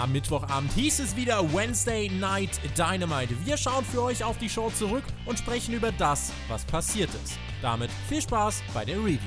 Am Mittwochabend hieß es wieder Wednesday Night Dynamite. Wir schauen für euch auf die Show zurück und sprechen über das, was passiert ist. Damit viel Spaß bei der Review.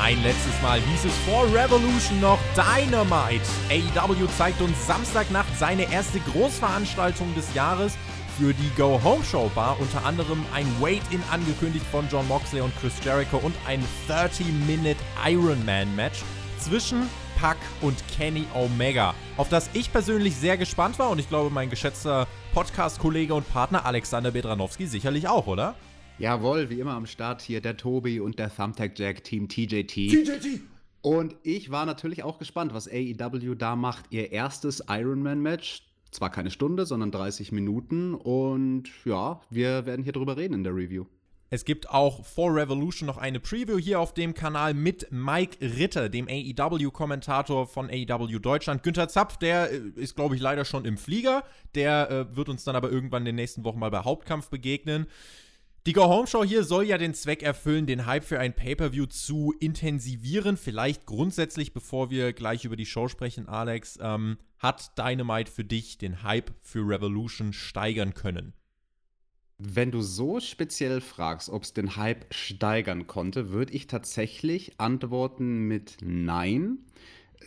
Ein letztes Mal hieß es vor Revolution noch Dynamite. AEW zeigt uns Samstagnacht seine erste Großveranstaltung des Jahres. Für die Go Home Show war unter anderem ein Wait-In angekündigt von John Moxley und Chris Jericho und ein 30-Minute Ironman-Match zwischen Pack und Kenny Omega, auf das ich persönlich sehr gespannt war und ich glaube, mein geschätzter Podcast-Kollege und Partner Alexander Bedranowski sicherlich auch, oder? Jawohl, wie immer am Start hier der Tobi und der Thumbtack Jack Team TJT. TJT! Und ich war natürlich auch gespannt, was AEW da macht. Ihr erstes Ironman-Match. Zwar keine Stunde, sondern 30 Minuten. Und ja, wir werden hier drüber reden in der Review. Es gibt auch vor Revolution noch eine Preview hier auf dem Kanal mit Mike Ritter, dem AEW-Kommentator von AEW Deutschland. Günther Zapf, der äh, ist, glaube ich, leider schon im Flieger. Der äh, wird uns dann aber irgendwann in den nächsten Wochen mal bei Hauptkampf begegnen. Die Go Home Show hier soll ja den Zweck erfüllen, den Hype für ein Pay-per-View zu intensivieren. Vielleicht grundsätzlich, bevor wir gleich über die Show sprechen, Alex, ähm, hat Dynamite für dich den Hype für Revolution steigern können? Wenn du so speziell fragst, ob es den Hype steigern konnte, würde ich tatsächlich antworten mit Nein.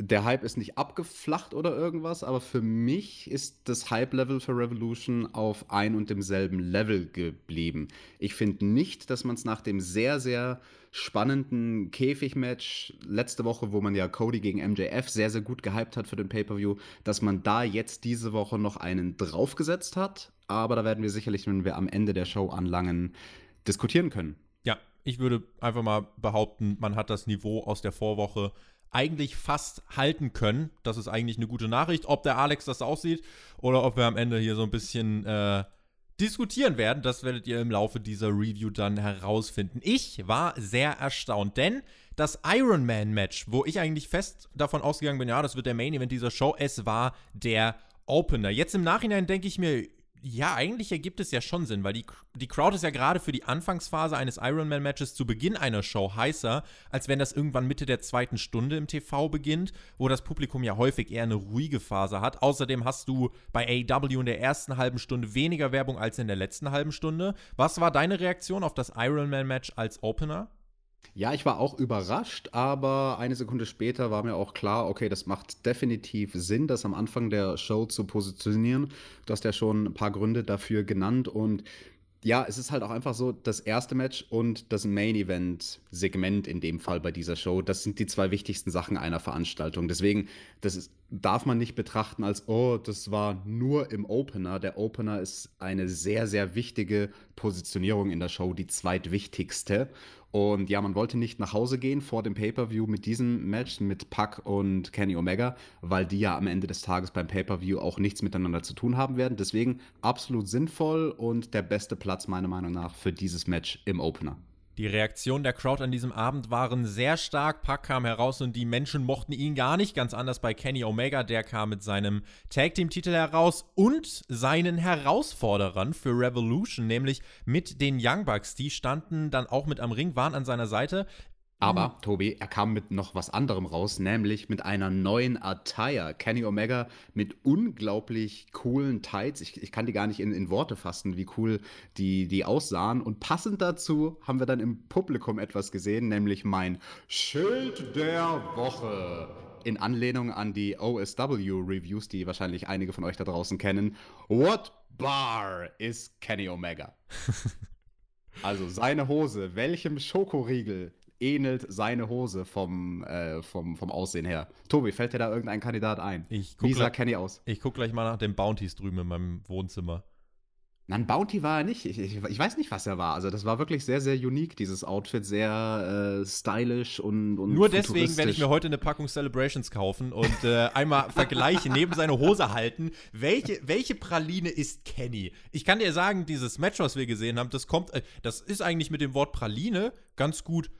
Der Hype ist nicht abgeflacht oder irgendwas, aber für mich ist das Hype-Level für Revolution auf ein und demselben Level geblieben. Ich finde nicht, dass man es nach dem sehr, sehr spannenden Käfig-Match letzte Woche, wo man ja Cody gegen MJF sehr, sehr gut gehypt hat für den Pay-Per-View, dass man da jetzt diese Woche noch einen draufgesetzt hat aber da werden wir sicherlich, wenn wir am Ende der Show anlangen, diskutieren können. Ja, ich würde einfach mal behaupten, man hat das Niveau aus der Vorwoche eigentlich fast halten können. Das ist eigentlich eine gute Nachricht. Ob der Alex das aussieht oder ob wir am Ende hier so ein bisschen äh, diskutieren werden, das werdet ihr im Laufe dieser Review dann herausfinden. Ich war sehr erstaunt, denn das Iron Man Match, wo ich eigentlich fest davon ausgegangen bin, ja, das wird der Main Event dieser Show, es war der Opener. Jetzt im Nachhinein denke ich mir, ja, eigentlich ergibt es ja schon Sinn, weil die, die Crowd ist ja gerade für die Anfangsphase eines Ironman-Matches zu Beginn einer Show heißer, als wenn das irgendwann Mitte der zweiten Stunde im TV beginnt, wo das Publikum ja häufig eher eine ruhige Phase hat. Außerdem hast du bei AEW in der ersten halben Stunde weniger Werbung als in der letzten halben Stunde. Was war deine Reaktion auf das Ironman-Match als Opener? Ja, ich war auch überrascht, aber eine Sekunde später war mir auch klar, okay, das macht definitiv Sinn, das am Anfang der Show zu positionieren. Du hast ja schon ein paar Gründe dafür genannt und ja, es ist halt auch einfach so, das erste Match und das Main Event Segment in dem Fall bei dieser Show, das sind die zwei wichtigsten Sachen einer Veranstaltung. Deswegen, das ist, darf man nicht betrachten als, oh, das war nur im Opener. Der Opener ist eine sehr, sehr wichtige Positionierung in der Show, die zweitwichtigste. Und ja, man wollte nicht nach Hause gehen vor dem Pay-Per-View mit diesem Match mit Puck und Kenny Omega, weil die ja am Ende des Tages beim Pay-Per-View auch nichts miteinander zu tun haben werden. Deswegen absolut sinnvoll und der beste Platz meiner Meinung nach für dieses Match im Opener. Die Reaktionen der Crowd an diesem Abend waren sehr stark. Pack kam heraus und die Menschen mochten ihn gar nicht. Ganz anders bei Kenny Omega. Der kam mit seinem Tag Team-Titel heraus und seinen Herausforderern für Revolution, nämlich mit den Young Bucks. Die standen dann auch mit am Ring, waren an seiner Seite. Aber, mhm. Tobi, er kam mit noch was anderem raus, nämlich mit einer neuen Attire. Kenny Omega mit unglaublich coolen Tights. Ich, ich kann die gar nicht in, in, Worte fassen, wie cool die, die aussahen. Und passend dazu haben wir dann im Publikum etwas gesehen, nämlich mein Schild der Woche. In Anlehnung an die OSW-Reviews, die wahrscheinlich einige von euch da draußen kennen. What bar is Kenny Omega? also seine Hose, welchem Schokoriegel ähnelt seine Hose vom, äh, vom, vom Aussehen her. Tobi, fällt dir da irgendein Kandidat ein? Wie sah Kenny aus? Ich gucke gleich mal nach den Bounties drüben in meinem Wohnzimmer. Nein, Bounty war er nicht. Ich, ich, ich, weiß nicht, was er war. Also, das war wirklich sehr, sehr unique, dieses Outfit. Sehr äh, stylisch und, und Nur deswegen werde ich mir heute eine Packung Celebrations kaufen und äh, einmal vergleichen, neben seine Hose halten. Welche, welche Praline ist Kenny? Ich kann dir sagen, dieses Match, was wir gesehen haben, das kommt, äh, das ist eigentlich mit dem Wort Praline ganz gut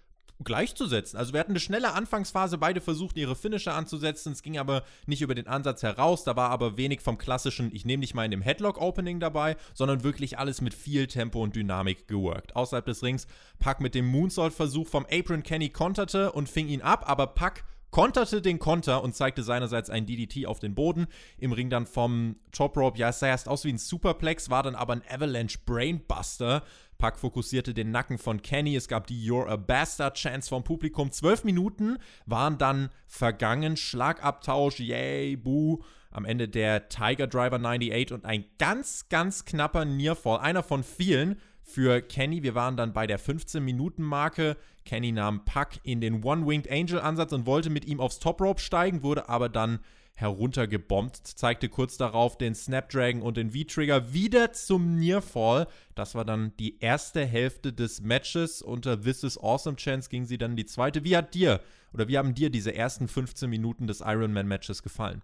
gleichzusetzen. Also wir hatten eine schnelle Anfangsphase, beide versuchten ihre Finisher anzusetzen, es ging aber nicht über den Ansatz heraus, da war aber wenig vom klassischen, ich nehme dich mal in dem Headlock-Opening dabei, sondern wirklich alles mit viel Tempo und Dynamik geworkt. Außerhalb des Rings, Pack mit dem Moonsault-Versuch vom Apron Kenny konterte und fing ihn ab, aber Pack konterte den Konter und zeigte seinerseits ein DDT auf den Boden. Im Ring dann vom Top Rope, ja, es sah erst aus wie ein Superplex, war dann aber ein Avalanche Brainbuster. Pack fokussierte den Nacken von Kenny. Es gab die You're a Bastard Chance vom Publikum. Zwölf Minuten waren dann vergangen. Schlagabtausch, yay, boo. Am Ende der Tiger Driver 98 und ein ganz, ganz knapper Nearfall. Einer von vielen für Kenny. Wir waren dann bei der 15-Minuten-Marke. Kenny nahm Puck in den One-Winged Angel-Ansatz und wollte mit ihm aufs Top Rope steigen, wurde aber dann heruntergebombt, zeigte kurz darauf den Snapdragon und den V-Trigger wieder zum Nearfall. Das war dann die erste Hälfte des Matches. Unter This is Awesome Chance ging sie dann in die zweite. Wie hat dir oder wie haben dir diese ersten 15 Minuten des Ironman-Matches gefallen?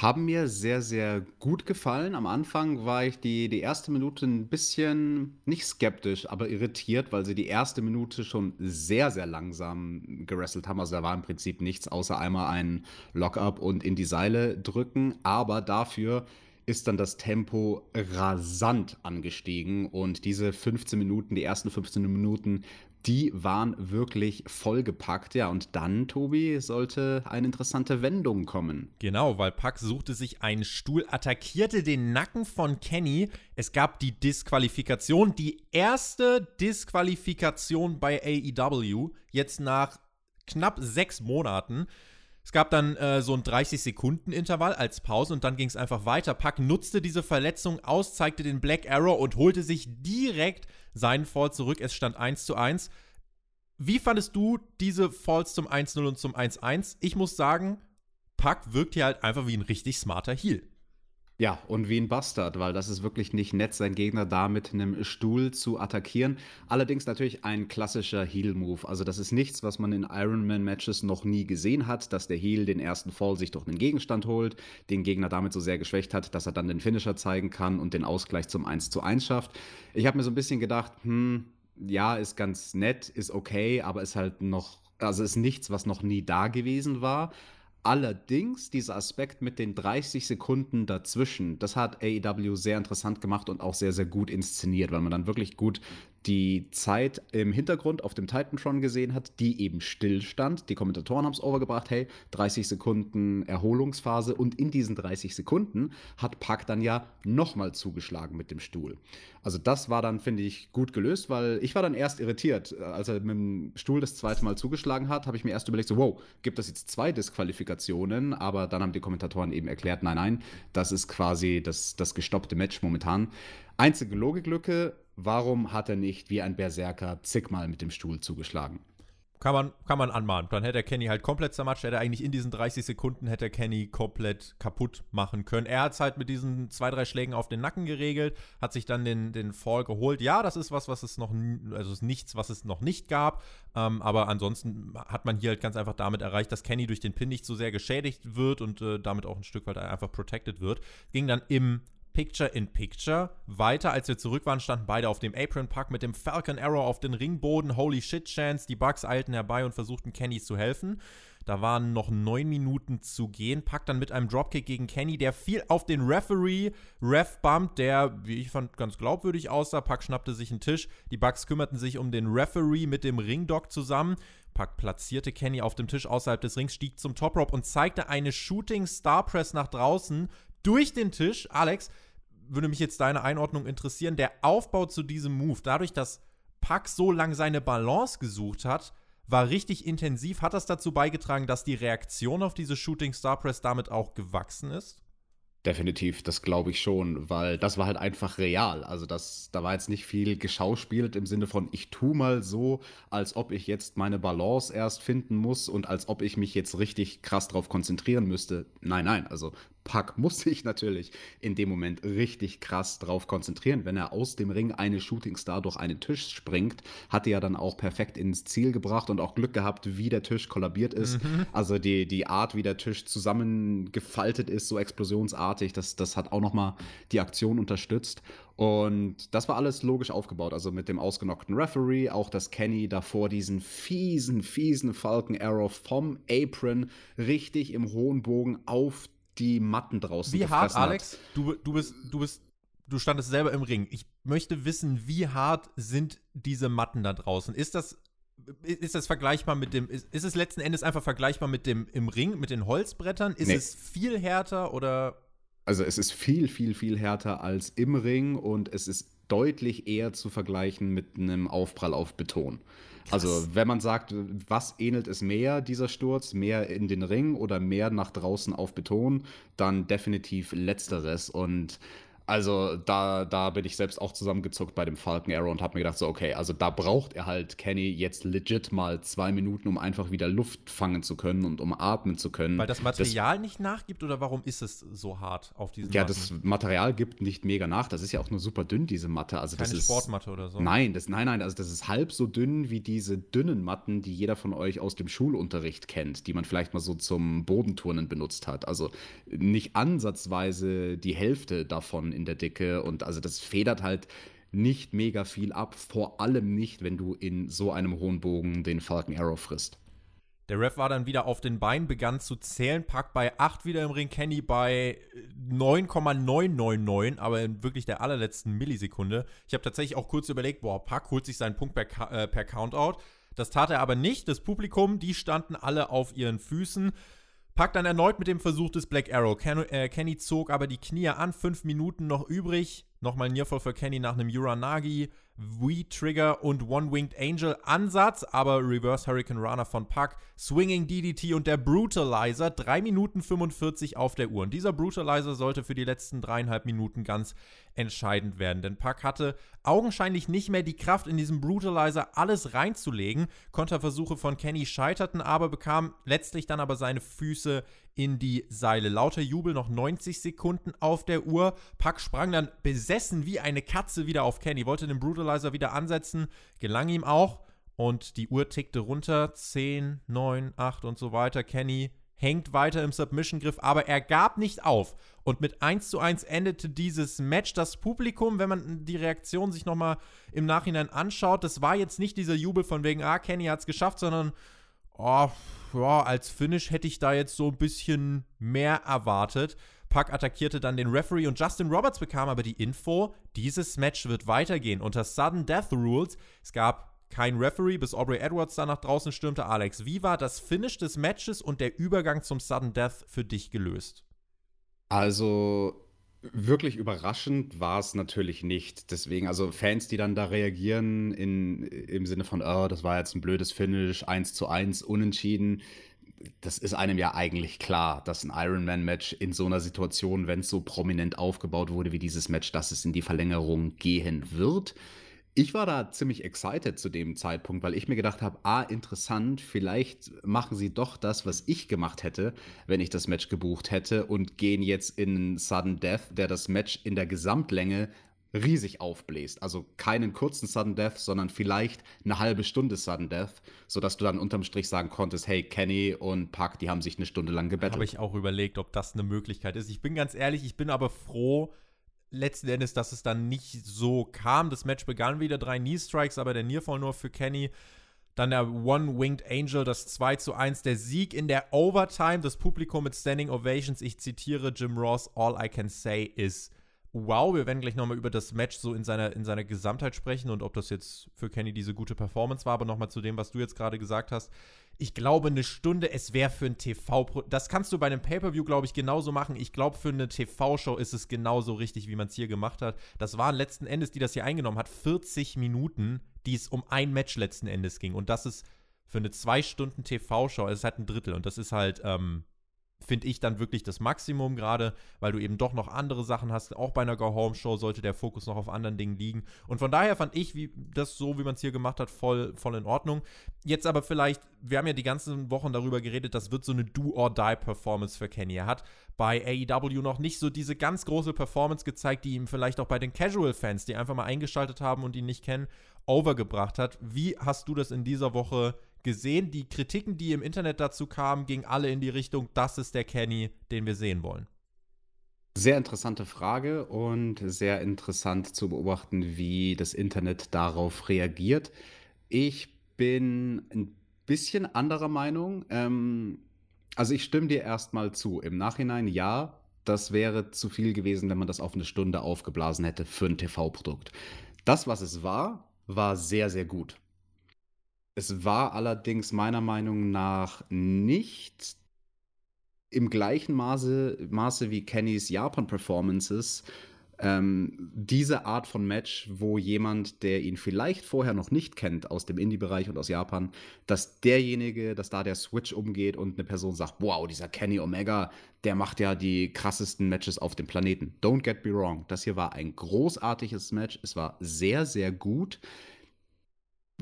Haben mir sehr, sehr gut gefallen. Am Anfang war ich die, die erste Minute ein bisschen nicht skeptisch, aber irritiert, weil sie die erste Minute schon sehr, sehr langsam gerestelt haben. Also da war im Prinzip nichts außer einmal ein Lockup und in die Seile drücken. Aber dafür ist dann das Tempo rasant angestiegen und diese 15 Minuten, die ersten 15 Minuten die waren wirklich vollgepackt. Ja, und dann, Tobi, sollte eine interessante Wendung kommen. Genau, weil Pack suchte sich einen Stuhl, attackierte den Nacken von Kenny. Es gab die Disqualifikation, die erste Disqualifikation bei AEW, jetzt nach knapp sechs Monaten. Es gab dann äh, so ein 30-Sekunden-Intervall als Pause und dann ging es einfach weiter. Pack nutzte diese Verletzung aus, zeigte den Black Arrow und holte sich direkt seinen Fall zurück. Es stand 1 zu 1. Wie fandest du diese Falls zum 1-0 und zum 1-1? Ich muss sagen, Pack wirkt hier halt einfach wie ein richtig smarter Heal. Ja, und wie ein Bastard, weil das ist wirklich nicht nett, seinen Gegner da mit einem Stuhl zu attackieren. Allerdings natürlich ein klassischer Heal-Move. Also das ist nichts, was man in Ironman-Matches noch nie gesehen hat, dass der Heal den ersten Fall sich durch einen Gegenstand holt, den Gegner damit so sehr geschwächt hat, dass er dann den Finisher zeigen kann und den Ausgleich zum 1 zu 1 schafft. Ich habe mir so ein bisschen gedacht, hm, ja, ist ganz nett, ist okay, aber ist halt noch, also ist nichts, was noch nie da gewesen war. Allerdings, dieser Aspekt mit den 30 Sekunden dazwischen, das hat AEW sehr interessant gemacht und auch sehr, sehr gut inszeniert, weil man dann wirklich gut die Zeit im Hintergrund auf dem Titantron gesehen hat, die eben stillstand. Die Kommentatoren haben es overgebracht, hey, 30 Sekunden Erholungsphase und in diesen 30 Sekunden hat Pack dann ja nochmal zugeschlagen mit dem Stuhl. Also das war dann, finde ich, gut gelöst, weil ich war dann erst irritiert. Als er mit dem Stuhl das zweite Mal zugeschlagen hat, habe ich mir erst überlegt, so, wow, gibt es jetzt zwei Disqualifikationen? Aber dann haben die Kommentatoren eben erklärt, nein, nein, das ist quasi das, das gestoppte Match momentan. Einzige Logiklücke, warum hat er nicht wie ein Berserker zigmal mit dem Stuhl zugeschlagen? Kann man, kann man anmahnen. Dann hätte er Kenny halt komplett zermatscht. Hätte er eigentlich in diesen 30 Sekunden hätte er Kenny komplett kaputt machen können. Er hat es halt mit diesen zwei, drei Schlägen auf den Nacken geregelt, hat sich dann den, den Fall geholt. Ja, das ist was, was es noch, also ist nichts, was es noch nicht gab. Ähm, aber ansonsten hat man hier halt ganz einfach damit erreicht, dass Kenny durch den Pin nicht so sehr geschädigt wird und äh, damit auch ein Stück weit einfach protected wird. Ging dann im Picture in Picture. Weiter, als wir zurück waren, standen beide auf dem Apron Park mit dem Falcon Arrow auf den Ringboden. Holy shit Chance. Die Bugs eilten herbei und versuchten Kenny zu helfen. Da waren noch neun Minuten zu gehen. Pack dann mit einem Dropkick gegen Kenny, der fiel auf den Referee. Ref bumpt, der, wie ich fand, ganz glaubwürdig aussah. Pack schnappte sich einen Tisch. Die Bugs kümmerten sich um den Referee mit dem Ringdog zusammen. Pack platzierte Kenny auf dem Tisch außerhalb des Rings, stieg zum Top Rope und zeigte eine Shooting Star Press nach draußen durch den Tisch. Alex, würde mich jetzt deine Einordnung interessieren. Der Aufbau zu diesem Move, dadurch, dass Pack so lange seine Balance gesucht hat, war richtig intensiv. Hat das dazu beigetragen, dass die Reaktion auf diese Shooting Star Press damit auch gewachsen ist? Definitiv, das glaube ich schon, weil das war halt einfach real. Also das, da war jetzt nicht viel geschauspielt im Sinne von, ich tu mal so, als ob ich jetzt meine Balance erst finden muss und als ob ich mich jetzt richtig krass drauf konzentrieren müsste. Nein, nein, also Pack muss sich natürlich in dem Moment richtig krass drauf konzentrieren. Wenn er aus dem Ring eine Shootingstar durch einen Tisch springt, hat er ja dann auch perfekt ins Ziel gebracht und auch Glück gehabt, wie der Tisch kollabiert ist. Mhm. Also die, die Art, wie der Tisch zusammengefaltet ist, so explosionsartig, das, das hat auch nochmal die Aktion unterstützt. Und das war alles logisch aufgebaut. Also mit dem ausgenockten Referee, auch dass Kenny davor diesen fiesen, fiesen Falcon Arrow vom Apron richtig im hohen Bogen auf die Matten draußen Wie hart, Alex? Du, du bist, du bist, du standest selber im Ring. Ich möchte wissen, wie hart sind diese Matten da draußen? Ist das, ist das vergleichbar mit dem, ist, ist es letzten Endes einfach vergleichbar mit dem im Ring, mit den Holzbrettern? Ist nee. es viel härter oder? Also es ist viel, viel, viel härter als im Ring und es ist deutlich eher zu vergleichen mit einem Aufprall auf Beton. Also, wenn man sagt, was ähnelt es mehr, dieser Sturz, mehr in den Ring oder mehr nach draußen auf Beton, dann definitiv letzteres. Und also da, da bin ich selbst auch zusammengezuckt bei dem Falcon Arrow und habe mir gedacht, so, okay, also da braucht er halt Kenny jetzt legit mal zwei Minuten, um einfach wieder Luft fangen zu können und um atmen zu können. Weil das Material das, nicht nachgibt oder warum ist es so hart auf diesem Ja, Matten? das Material gibt nicht mega nach. Das ist ja auch nur super dünn, diese Matte. Also Keine das ist, Sportmatte oder so. Nein, das, nein, nein, also das ist halb so dünn wie diese dünnen Matten, die jeder von euch aus dem Schulunterricht kennt, die man vielleicht mal so zum Bodenturnen benutzt hat. Also nicht ansatzweise die Hälfte davon in der Dicke und also das federt halt nicht mega viel ab, vor allem nicht, wenn du in so einem hohen Bogen den Falcon Arrow frisst. Der Ref war dann wieder auf den Beinen, begann zu zählen, Pack bei 8 wieder im Ring, Kenny bei 9,999, aber in wirklich der allerletzten Millisekunde. Ich habe tatsächlich auch kurz überlegt, boah, Pack holt sich seinen Punkt per, äh, per Countout. Das tat er aber nicht. Das Publikum, die standen alle auf ihren Füßen. Packt dann erneut mit dem Versuch des Black Arrow. Ken, äh, Kenny zog aber die Knie an, fünf Minuten noch übrig. Nochmal Nearfall für Kenny nach einem Uranagi. V-Trigger und One-Winged Angel Ansatz, aber Reverse Hurricane Runner von Puck, Swinging DDT und der Brutalizer, 3 Minuten 45 auf der Uhr. Und dieser Brutalizer sollte für die letzten dreieinhalb Minuten ganz entscheidend werden, denn Puck hatte augenscheinlich nicht mehr die Kraft, in diesem Brutalizer alles reinzulegen. Konterversuche von Kenny scheiterten aber, bekam letztlich dann aber seine Füße in die Seile. Lauter Jubel, noch 90 Sekunden auf der Uhr. Puck sprang dann besessen wie eine Katze wieder auf Kenny, wollte den Brutalizer wieder ansetzen, gelang ihm auch. Und die Uhr tickte runter. 10, 9, 8 und so weiter. Kenny hängt weiter im Submission-Griff, aber er gab nicht auf. Und mit 1 zu 1 endete dieses Match. Das Publikum, wenn man die Reaktion sich nochmal im Nachhinein anschaut, das war jetzt nicht dieser Jubel von wegen, ah, Kenny hat es geschafft, sondern, oh, ja, als Finish hätte ich da jetzt so ein bisschen mehr erwartet. Puck attackierte dann den Referee und Justin Roberts bekam aber die Info, dieses Match wird weitergehen unter Sudden Death Rules. Es gab kein Referee, bis Aubrey Edwards da nach draußen stürmte. Alex, wie war das Finish des Matches und der Übergang zum Sudden Death für dich gelöst? Also, wirklich überraschend war es natürlich nicht. Deswegen, also Fans, die dann da reagieren in, im Sinne von, oh, das war jetzt ein blödes Finish, 1 zu 1, unentschieden. Das ist einem ja eigentlich klar, dass ein Ironman-Match in so einer Situation, wenn es so prominent aufgebaut wurde wie dieses Match, dass es in die Verlängerung gehen wird. Ich war da ziemlich excited zu dem Zeitpunkt, weil ich mir gedacht habe, ah, interessant, vielleicht machen sie doch das, was ich gemacht hätte, wenn ich das Match gebucht hätte und gehen jetzt in Sudden Death, der das Match in der Gesamtlänge riesig aufbläst. Also keinen kurzen Sudden Death, sondern vielleicht eine halbe Stunde Sudden Death, sodass du dann unterm Strich sagen konntest, hey, Kenny und Puck, die haben sich eine Stunde lang gebettelt. Habe ich auch überlegt, ob das eine Möglichkeit ist. Ich bin ganz ehrlich, ich bin aber froh, letzten Endes, dass es dann nicht so kam. Das Match begann wieder, drei Knee-Strikes, aber der Nearfall nur für Kenny. Dann der One-Winged Angel, das 2 zu 1, der Sieg in der Overtime, das Publikum mit Standing Ovations. Ich zitiere Jim Ross, all I can say is wow. Wir werden gleich nochmal über das Match so in seiner, in seiner Gesamtheit sprechen und ob das jetzt für Kenny diese gute Performance war. Aber nochmal zu dem, was du jetzt gerade gesagt hast ich glaube, eine Stunde, es wäre für ein TV, das kannst du bei einem Pay-Per-View, glaube ich, genauso machen. Ich glaube, für eine TV-Show ist es genauso richtig, wie man es hier gemacht hat. Das waren letzten Endes, die das hier eingenommen hat, 40 Minuten, die es um ein Match letzten Endes ging. Und das ist für eine zwei Stunden TV-Show, es ist halt ein Drittel. Und das ist halt, ähm, finde ich dann wirklich das Maximum gerade, weil du eben doch noch andere Sachen hast. Auch bei einer Go-Home-Show sollte der Fokus noch auf anderen Dingen liegen. Und von daher fand ich wie, das so, wie man es hier gemacht hat, voll, voll in Ordnung. Jetzt aber vielleicht, wir haben ja die ganzen Wochen darüber geredet, das wird so eine Do-or-Die-Performance für Kenny. Er hat bei AEW noch nicht so diese ganz große Performance gezeigt, die ihm vielleicht auch bei den Casual-Fans, die einfach mal eingeschaltet haben und ihn nicht kennen, overgebracht hat. Wie hast du das in dieser Woche gesehen. Die Kritiken, die im Internet dazu kamen, gingen alle in die Richtung, das ist der Kenny, den wir sehen wollen. Sehr interessante Frage und sehr interessant zu beobachten, wie das Internet darauf reagiert. Ich bin ein bisschen anderer Meinung. Ähm, also ich stimme dir erstmal zu. Im Nachhinein ja, das wäre zu viel gewesen, wenn man das auf eine Stunde aufgeblasen hätte für ein TV-Produkt. Das, was es war, war sehr, sehr gut. Es war allerdings meiner Meinung nach nicht im gleichen Maße, Maße wie Kennys Japan-Performances ähm, diese Art von Match, wo jemand, der ihn vielleicht vorher noch nicht kennt aus dem Indie-Bereich und aus Japan, dass derjenige, dass da der Switch umgeht und eine Person sagt, wow, dieser Kenny Omega, der macht ja die krassesten Matches auf dem Planeten. Don't get me wrong, das hier war ein großartiges Match, es war sehr, sehr gut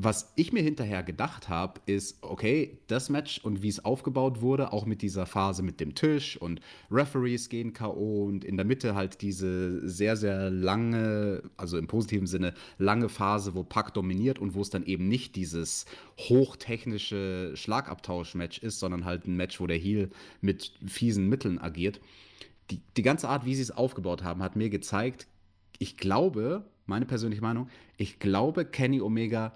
was ich mir hinterher gedacht habe, ist, okay, das Match und wie es aufgebaut wurde, auch mit dieser Phase mit dem Tisch und Referees gehen K.O. und in der Mitte halt diese sehr, sehr lange, also im positiven Sinne, lange Phase, wo Pack dominiert und wo es dann eben nicht dieses hochtechnische Schlagabtausch-Match ist, sondern halt ein Match, wo der Heel mit fiesen Mitteln agiert. Die, die ganze Art, wie sie es aufgebaut haben, hat mir gezeigt, ich glaube, meine persönliche Meinung, ich glaube, Kenny Omega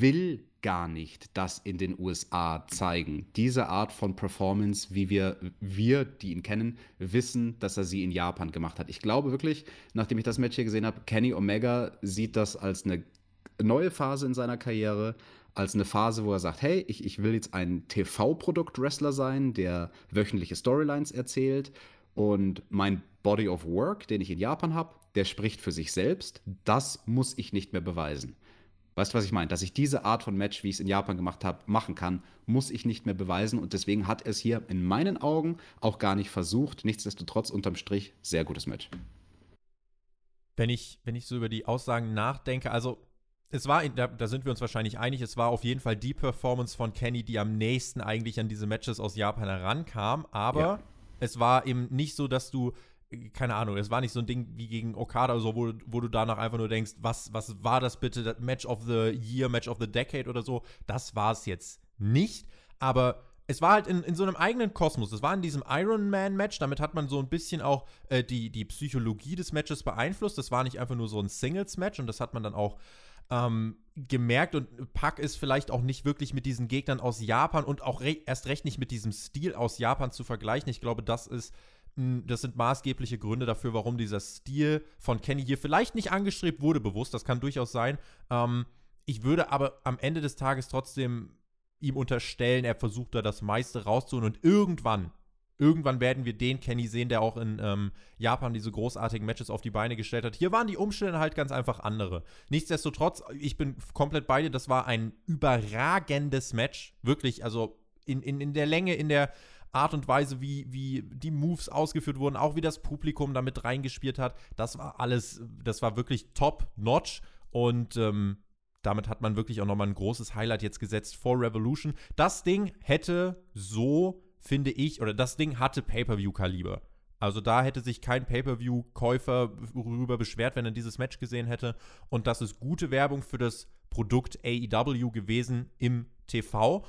will gar nicht das in den USA zeigen. Diese Art von Performance, wie wir, wir, die ihn kennen, wissen, dass er sie in Japan gemacht hat. Ich glaube wirklich, nachdem ich das Match hier gesehen habe, Kenny Omega sieht das als eine neue Phase in seiner Karriere, als eine Phase, wo er sagt, hey, ich, ich will jetzt ein TV-Produkt-Wrestler sein, der wöchentliche Storylines erzählt und mein Body of Work, den ich in Japan habe, der spricht für sich selbst. Das muss ich nicht mehr beweisen. Weißt du, was ich meine? Dass ich diese Art von Match, wie ich es in Japan gemacht habe, machen kann, muss ich nicht mehr beweisen. Und deswegen hat er es hier in meinen Augen auch gar nicht versucht. Nichtsdestotrotz unterm Strich sehr gutes Match. Wenn ich, wenn ich so über die Aussagen nachdenke, also es war, da, da, sind wir uns wahrscheinlich einig, es war auf jeden Fall die Performance von Kenny, die am nächsten eigentlich an diese Matches aus Japan herankam. Aber ja. es war eben nicht so, dass du keine Ahnung, es war nicht so ein Ding wie gegen Okada oder so, wo, wo du danach einfach nur denkst, was, was war das bitte, das Match of the Year, Match of the Decade oder so. Das war es jetzt nicht, aber es war halt in, in so einem eigenen Kosmos. Es war in diesem Iron Man-Match, damit hat man so ein bisschen auch äh, die, die Psychologie des Matches beeinflusst. Das war nicht einfach nur so ein Singles-Match und das hat man dann auch ähm, gemerkt und Pack ist vielleicht auch nicht wirklich mit diesen Gegnern aus Japan und auch re erst recht nicht mit diesem Stil aus Japan zu vergleichen. Ich glaube, das ist das sind maßgebliche Gründe dafür, warum dieser Stil von Kenny hier vielleicht nicht angestrebt wurde, bewusst. Das kann durchaus sein. Ähm, ich würde aber am Ende des Tages trotzdem ihm unterstellen, er versucht da das meiste rauszuholen und irgendwann, irgendwann werden wir den Kenny sehen, der auch in ähm, Japan diese großartigen Matches auf die Beine gestellt hat. Hier waren die Umstände halt ganz einfach andere. Nichtsdestotrotz, ich bin komplett bei dir, das war ein überragendes Match. Wirklich, also in, in, in der Länge, in der Art und Weise, wie, wie die Moves ausgeführt wurden, auch wie das Publikum damit reingespielt hat, das war alles, das war wirklich top-notch und ähm, damit hat man wirklich auch nochmal ein großes Highlight jetzt gesetzt vor Revolution. Das Ding hätte so, finde ich, oder das Ding hatte Pay-Per-View-Kaliber. Also da hätte sich kein Pay-Per-View-Käufer darüber beschwert, wenn er dieses Match gesehen hätte. Und das ist gute Werbung für das Produkt AEW gewesen im TV.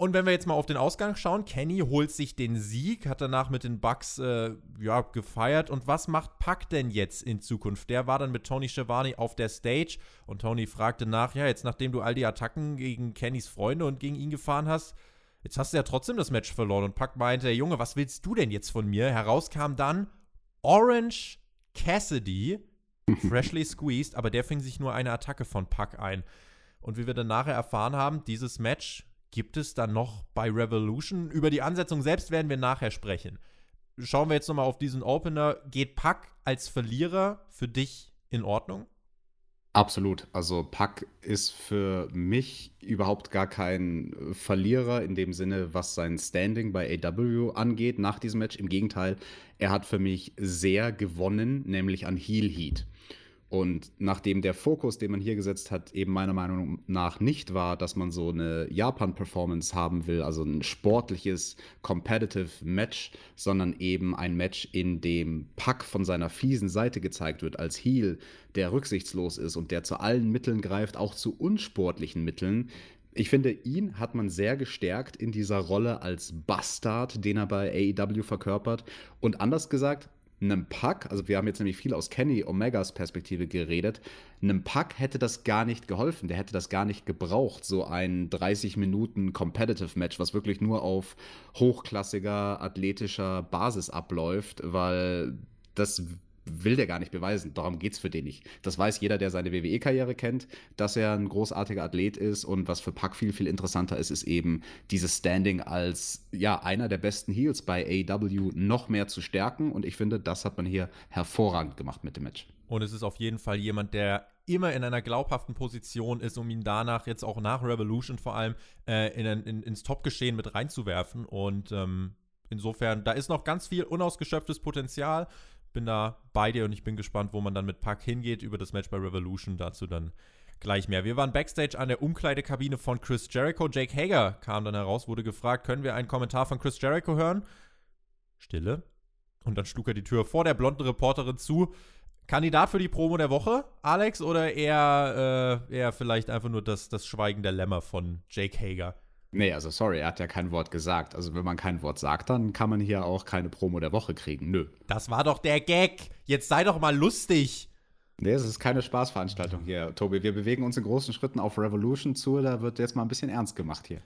Und wenn wir jetzt mal auf den Ausgang schauen, Kenny holt sich den Sieg, hat danach mit den Bucks äh, ja, gefeiert. Und was macht Pack denn jetzt in Zukunft? Der war dann mit Tony Schiavone auf der Stage und Tony fragte nach, ja, jetzt nachdem du all die Attacken gegen Kennys Freunde und gegen ihn gefahren hast, jetzt hast du ja trotzdem das Match verloren. Und Pack meinte, Junge, was willst du denn jetzt von mir? Heraus kam dann Orange Cassidy, freshly squeezed, aber der fing sich nur eine Attacke von Pack ein. Und wie wir dann nachher erfahren haben, dieses Match gibt es dann noch bei Revolution? Über die Ansetzung selbst werden wir nachher sprechen. Schauen wir jetzt nochmal auf diesen Opener. Geht Pack als Verlierer für dich in Ordnung? Absolut. Also Pack ist für mich überhaupt gar kein Verlierer in dem Sinne, was sein Standing bei AW angeht nach diesem Match. Im Gegenteil, er hat für mich sehr gewonnen, nämlich an Heel Heat. Und nachdem der Fokus, den man hier gesetzt hat, eben meiner Meinung nach nicht war, dass man so eine Japan-Performance haben will, also ein sportliches, competitive Match, sondern eben ein Match, in dem Pack von seiner fiesen Seite gezeigt wird, als Heel, der rücksichtslos ist und der zu allen Mitteln greift, auch zu unsportlichen Mitteln, ich finde, ihn hat man sehr gestärkt in dieser Rolle als Bastard, den er bei AEW verkörpert. Und anders gesagt, einem Pack, also wir haben jetzt nämlich viel aus Kenny Omegas Perspektive geredet, einem Pack hätte das gar nicht geholfen, der hätte das gar nicht gebraucht, so ein 30 Minuten Competitive Match, was wirklich nur auf hochklassiger athletischer Basis abläuft, weil das will der gar nicht beweisen. Darum geht es für den nicht. Das weiß jeder, der seine WWE-Karriere kennt, dass er ein großartiger Athlet ist. Und was für Pack viel, viel interessanter ist, ist eben dieses Standing als ja, einer der besten Heels bei AEW noch mehr zu stärken. Und ich finde, das hat man hier hervorragend gemacht mit dem Match. Und es ist auf jeden Fall jemand, der immer in einer glaubhaften Position ist, um ihn danach jetzt auch nach Revolution vor allem äh, in, in, ins Topgeschehen mit reinzuwerfen. Und ähm, insofern, da ist noch ganz viel unausgeschöpftes Potenzial bin da bei dir und ich bin gespannt, wo man dann mit Pack hingeht über das Match bei Revolution. Dazu dann gleich mehr. Wir waren backstage an der Umkleidekabine von Chris Jericho. Jake Hager kam dann heraus, wurde gefragt, können wir einen Kommentar von Chris Jericho hören? Stille. Und dann schlug er die Tür vor der blonden Reporterin zu. Kandidat für die Promo der Woche, Alex, oder eher, äh, eher vielleicht einfach nur das, das Schweigen der Lämmer von Jake Hager? Nee, also sorry, er hat ja kein Wort gesagt. Also wenn man kein Wort sagt, dann kann man hier auch keine Promo der Woche kriegen. Nö. Das war doch der Gag. Jetzt sei doch mal lustig. Nee, es ist keine Spaßveranstaltung hier, Tobi. Wir bewegen uns in großen Schritten auf Revolution zu. Da wird jetzt mal ein bisschen ernst gemacht hier.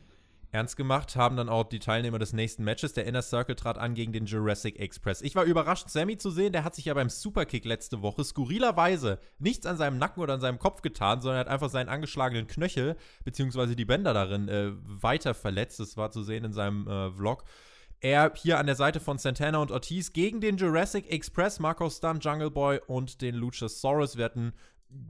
Ernst gemacht haben dann auch die Teilnehmer des nächsten Matches. Der Inner Circle trat an gegen den Jurassic Express. Ich war überrascht, Sammy zu sehen. Der hat sich ja beim Superkick letzte Woche skurrilerweise nichts an seinem Nacken oder an seinem Kopf getan, sondern hat einfach seinen angeschlagenen Knöchel bzw. die Bänder darin äh, weiter verletzt. Das war zu sehen in seinem äh, Vlog. Er hier an der Seite von Santana und Ortiz gegen den Jurassic Express, Marco Stunt, Jungle Boy und den Luchasaurus. Wir hatten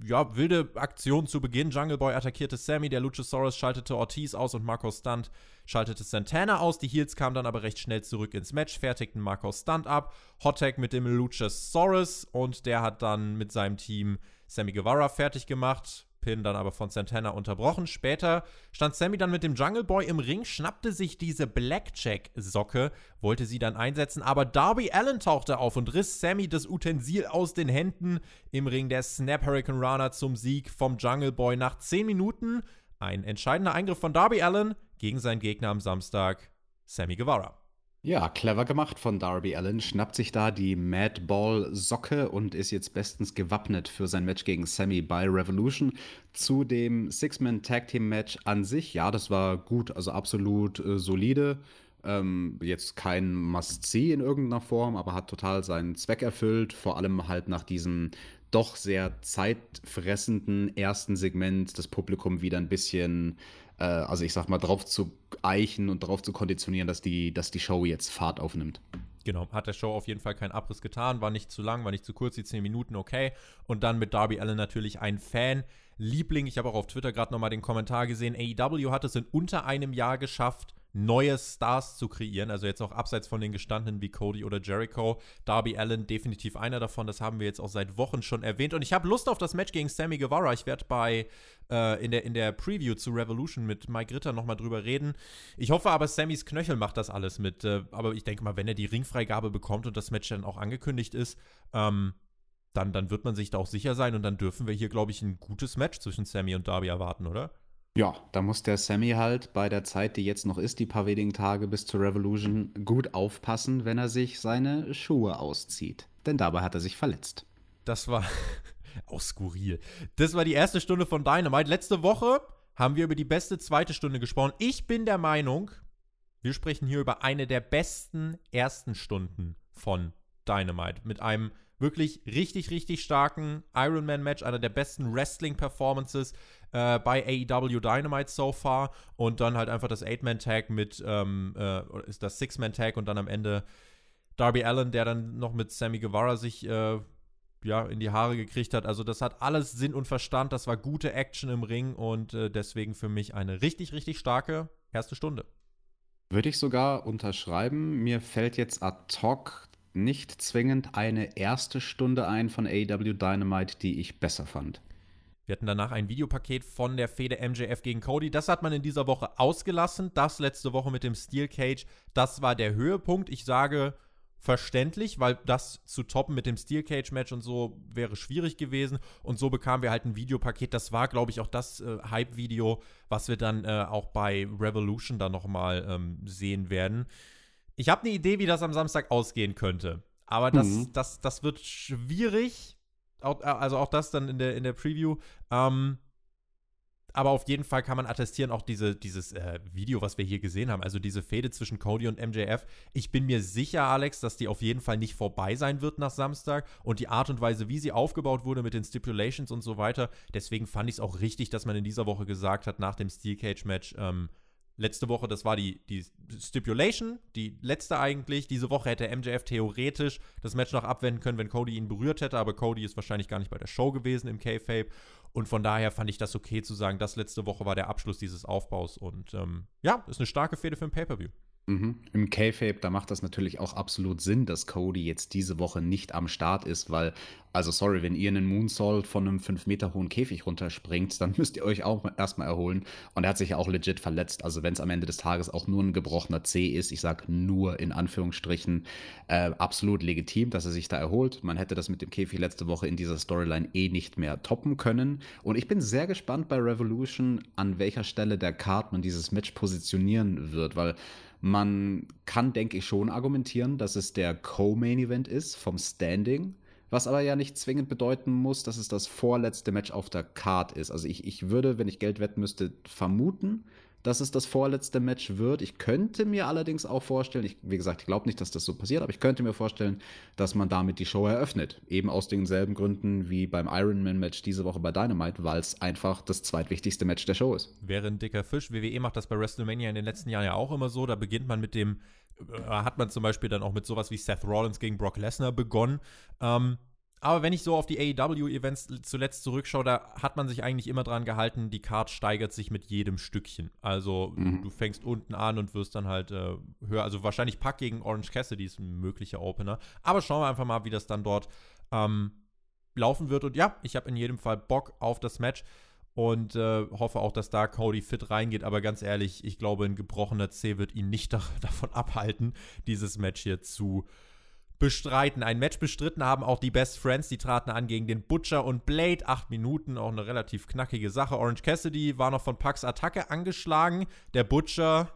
ja, wilde Aktion zu Beginn. Jungle Boy attackierte Sammy, der Luchasaurus schaltete Ortiz aus und Marco Stunt schaltete Santana aus. Die Heels kamen dann aber recht schnell zurück ins Match, fertigten Marco Stunt ab. Hot Tag mit dem Luchasaurus und der hat dann mit seinem Team Sammy Guevara fertig gemacht. Pin dann aber von Santana unterbrochen. Später stand Sammy dann mit dem Jungle Boy im Ring, schnappte sich diese Blackjack-Socke, wollte sie dann einsetzen, aber Darby Allen tauchte auf und riss Sammy das Utensil aus den Händen. Im Ring der Snap Hurricane Runner zum Sieg vom Jungle Boy nach 10 Minuten. Ein entscheidender Eingriff von Darby Allen gegen seinen Gegner am Samstag, Sammy Guevara. Ja, clever gemacht von Darby Allen. Schnappt sich da die Madball-Socke und ist jetzt bestens gewappnet für sein Match gegen Sammy bei Revolution. Zu dem Six-Man-Tag-Team-Match an sich, ja, das war gut, also absolut äh, solide. Ähm, jetzt kein Must-See in irgendeiner Form, aber hat total seinen Zweck erfüllt. Vor allem halt nach diesem doch sehr zeitfressenden ersten Segment das Publikum wieder ein bisschen äh, also ich sag mal, drauf zu eichen und darauf zu konditionieren, dass die, dass die Show jetzt Fahrt aufnimmt. Genau, hat der Show auf jeden Fall keinen Abriss getan, war nicht zu lang, war nicht zu kurz, die 10 Minuten, okay. Und dann mit Darby Allen natürlich ein Fan-Liebling. Ich habe auch auf Twitter gerade nochmal den Kommentar gesehen. AEW hat es in unter einem Jahr geschafft, neue Stars zu kreieren. Also jetzt auch abseits von den gestandenen wie Cody oder Jericho. Darby Allen definitiv einer davon. Das haben wir jetzt auch seit Wochen schon erwähnt. Und ich habe Lust auf das Match gegen Sammy Guevara. Ich werde bei äh, in, der, in der Preview zu Revolution mit Mike Ritter nochmal drüber reden. Ich hoffe aber, Sammys Knöchel macht das alles mit. Äh, aber ich denke mal, wenn er die Ringfreigabe bekommt und das Match dann auch angekündigt ist, ähm, dann, dann wird man sich da auch sicher sein und dann dürfen wir hier, glaube ich, ein gutes Match zwischen Sammy und Darby erwarten, oder? Ja, da muss der Sammy halt bei der Zeit, die jetzt noch ist, die paar wenigen Tage bis zur Revolution, gut aufpassen, wenn er sich seine Schuhe auszieht. Denn dabei hat er sich verletzt. Das war auch skurril. Das war die erste Stunde von Dynamite. Letzte Woche haben wir über die beste zweite Stunde gesprochen. Ich bin der Meinung, wir sprechen hier über eine der besten ersten Stunden von Dynamite. Mit einem wirklich richtig, richtig starken Ironman-Match, einer der besten Wrestling-Performances äh, bei AEW Dynamite so far. Und dann halt einfach das Eight-Man-Tag mit, ähm, äh, ist das Six-Man-Tag und dann am Ende Darby Allen, der dann noch mit Sammy Guevara sich äh, ja, in die Haare gekriegt hat. Also das hat alles Sinn und Verstand. Das war gute Action im Ring und äh, deswegen für mich eine richtig, richtig starke erste Stunde. Würde ich sogar unterschreiben. Mir fällt jetzt ad hoc nicht zwingend eine erste Stunde ein von AW Dynamite, die ich besser fand. Wir hatten danach ein Videopaket von der Fehde MJF gegen Cody. Das hat man in dieser Woche ausgelassen. Das letzte Woche mit dem Steel Cage, das war der Höhepunkt. Ich sage verständlich, weil das zu toppen mit dem Steel Cage Match und so wäre schwierig gewesen. Und so bekamen wir halt ein Videopaket. Das war, glaube ich, auch das äh, Hype-Video, was wir dann äh, auch bei Revolution dann nochmal ähm, sehen werden. Ich habe eine Idee, wie das am Samstag ausgehen könnte. Aber das, mhm. das, das wird schwierig. Auch, äh, also auch das dann in der, in der Preview. Ähm, aber auf jeden Fall kann man attestieren, auch diese, dieses äh, Video, was wir hier gesehen haben, also diese Fehde zwischen Cody und MJF. Ich bin mir sicher, Alex, dass die auf jeden Fall nicht vorbei sein wird nach Samstag. Und die Art und Weise, wie sie aufgebaut wurde mit den Stipulations und so weiter. Deswegen fand ich es auch richtig, dass man in dieser Woche gesagt hat, nach dem Steel Cage Match, ähm, Letzte Woche, das war die, die Stipulation, die letzte eigentlich. Diese Woche hätte MJF theoretisch das Match noch abwenden können, wenn Cody ihn berührt hätte, aber Cody ist wahrscheinlich gar nicht bei der Show gewesen im K-Fape. Und von daher fand ich das okay zu sagen, das letzte Woche war der Abschluss dieses Aufbaus. Und ähm, ja, ist eine starke Fehde für ein Pay-Per-View. Mhm. Im K-Fape, da macht das natürlich auch absolut Sinn, dass Cody jetzt diese Woche nicht am Start ist, weil, also sorry, wenn ihr einen Moonsault von einem 5 Meter hohen Käfig runterspringt, dann müsst ihr euch auch erstmal erholen. Und er hat sich ja auch legit verletzt. Also wenn es am Ende des Tages auch nur ein gebrochener C ist, ich sag nur in Anführungsstrichen, äh, absolut legitim, dass er sich da erholt. Man hätte das mit dem Käfig letzte Woche in dieser Storyline eh nicht mehr toppen können. Und ich bin sehr gespannt bei Revolution, an welcher Stelle der Card man dieses Match positionieren wird, weil man kann, denke ich, schon argumentieren, dass es der Co-Main-Event ist vom Standing, was aber ja nicht zwingend bedeuten muss, dass es das vorletzte Match auf der Card ist. Also ich, ich würde, wenn ich Geld wetten müsste, vermuten, dass es das vorletzte Match wird. Ich könnte mir allerdings auch vorstellen, ich, wie gesagt, ich glaube nicht, dass das so passiert, aber ich könnte mir vorstellen, dass man damit die Show eröffnet. Eben aus denselben Gründen wie beim Ironman-Match diese Woche bei Dynamite, weil es einfach das zweitwichtigste Match der Show ist. Wäre ein dicker Fisch. WWE macht das bei WrestleMania in den letzten Jahren ja auch immer so. Da beginnt man mit dem, äh, hat man zum Beispiel dann auch mit sowas wie Seth Rollins gegen Brock Lesnar begonnen. Ähm, aber wenn ich so auf die AEW-Events zuletzt zurückschaue, da hat man sich eigentlich immer dran gehalten, die Card steigert sich mit jedem Stückchen. Also mhm. du fängst unten an und wirst dann halt äh, höher. Also wahrscheinlich Pack gegen Orange Cassidy ist ein möglicher Opener. Aber schauen wir einfach mal, wie das dann dort ähm, laufen wird. Und ja, ich habe in jedem Fall Bock auf das Match und äh, hoffe auch, dass da Cody fit reingeht. Aber ganz ehrlich, ich glaube, ein gebrochener C wird ihn nicht davon abhalten, dieses Match hier zu bestreiten. Ein Match bestritten haben auch die Best Friends. Die traten an gegen den Butcher und Blade. Acht Minuten, auch eine relativ knackige Sache. Orange Cassidy war noch von Pucks Attacke angeschlagen. Der Butcher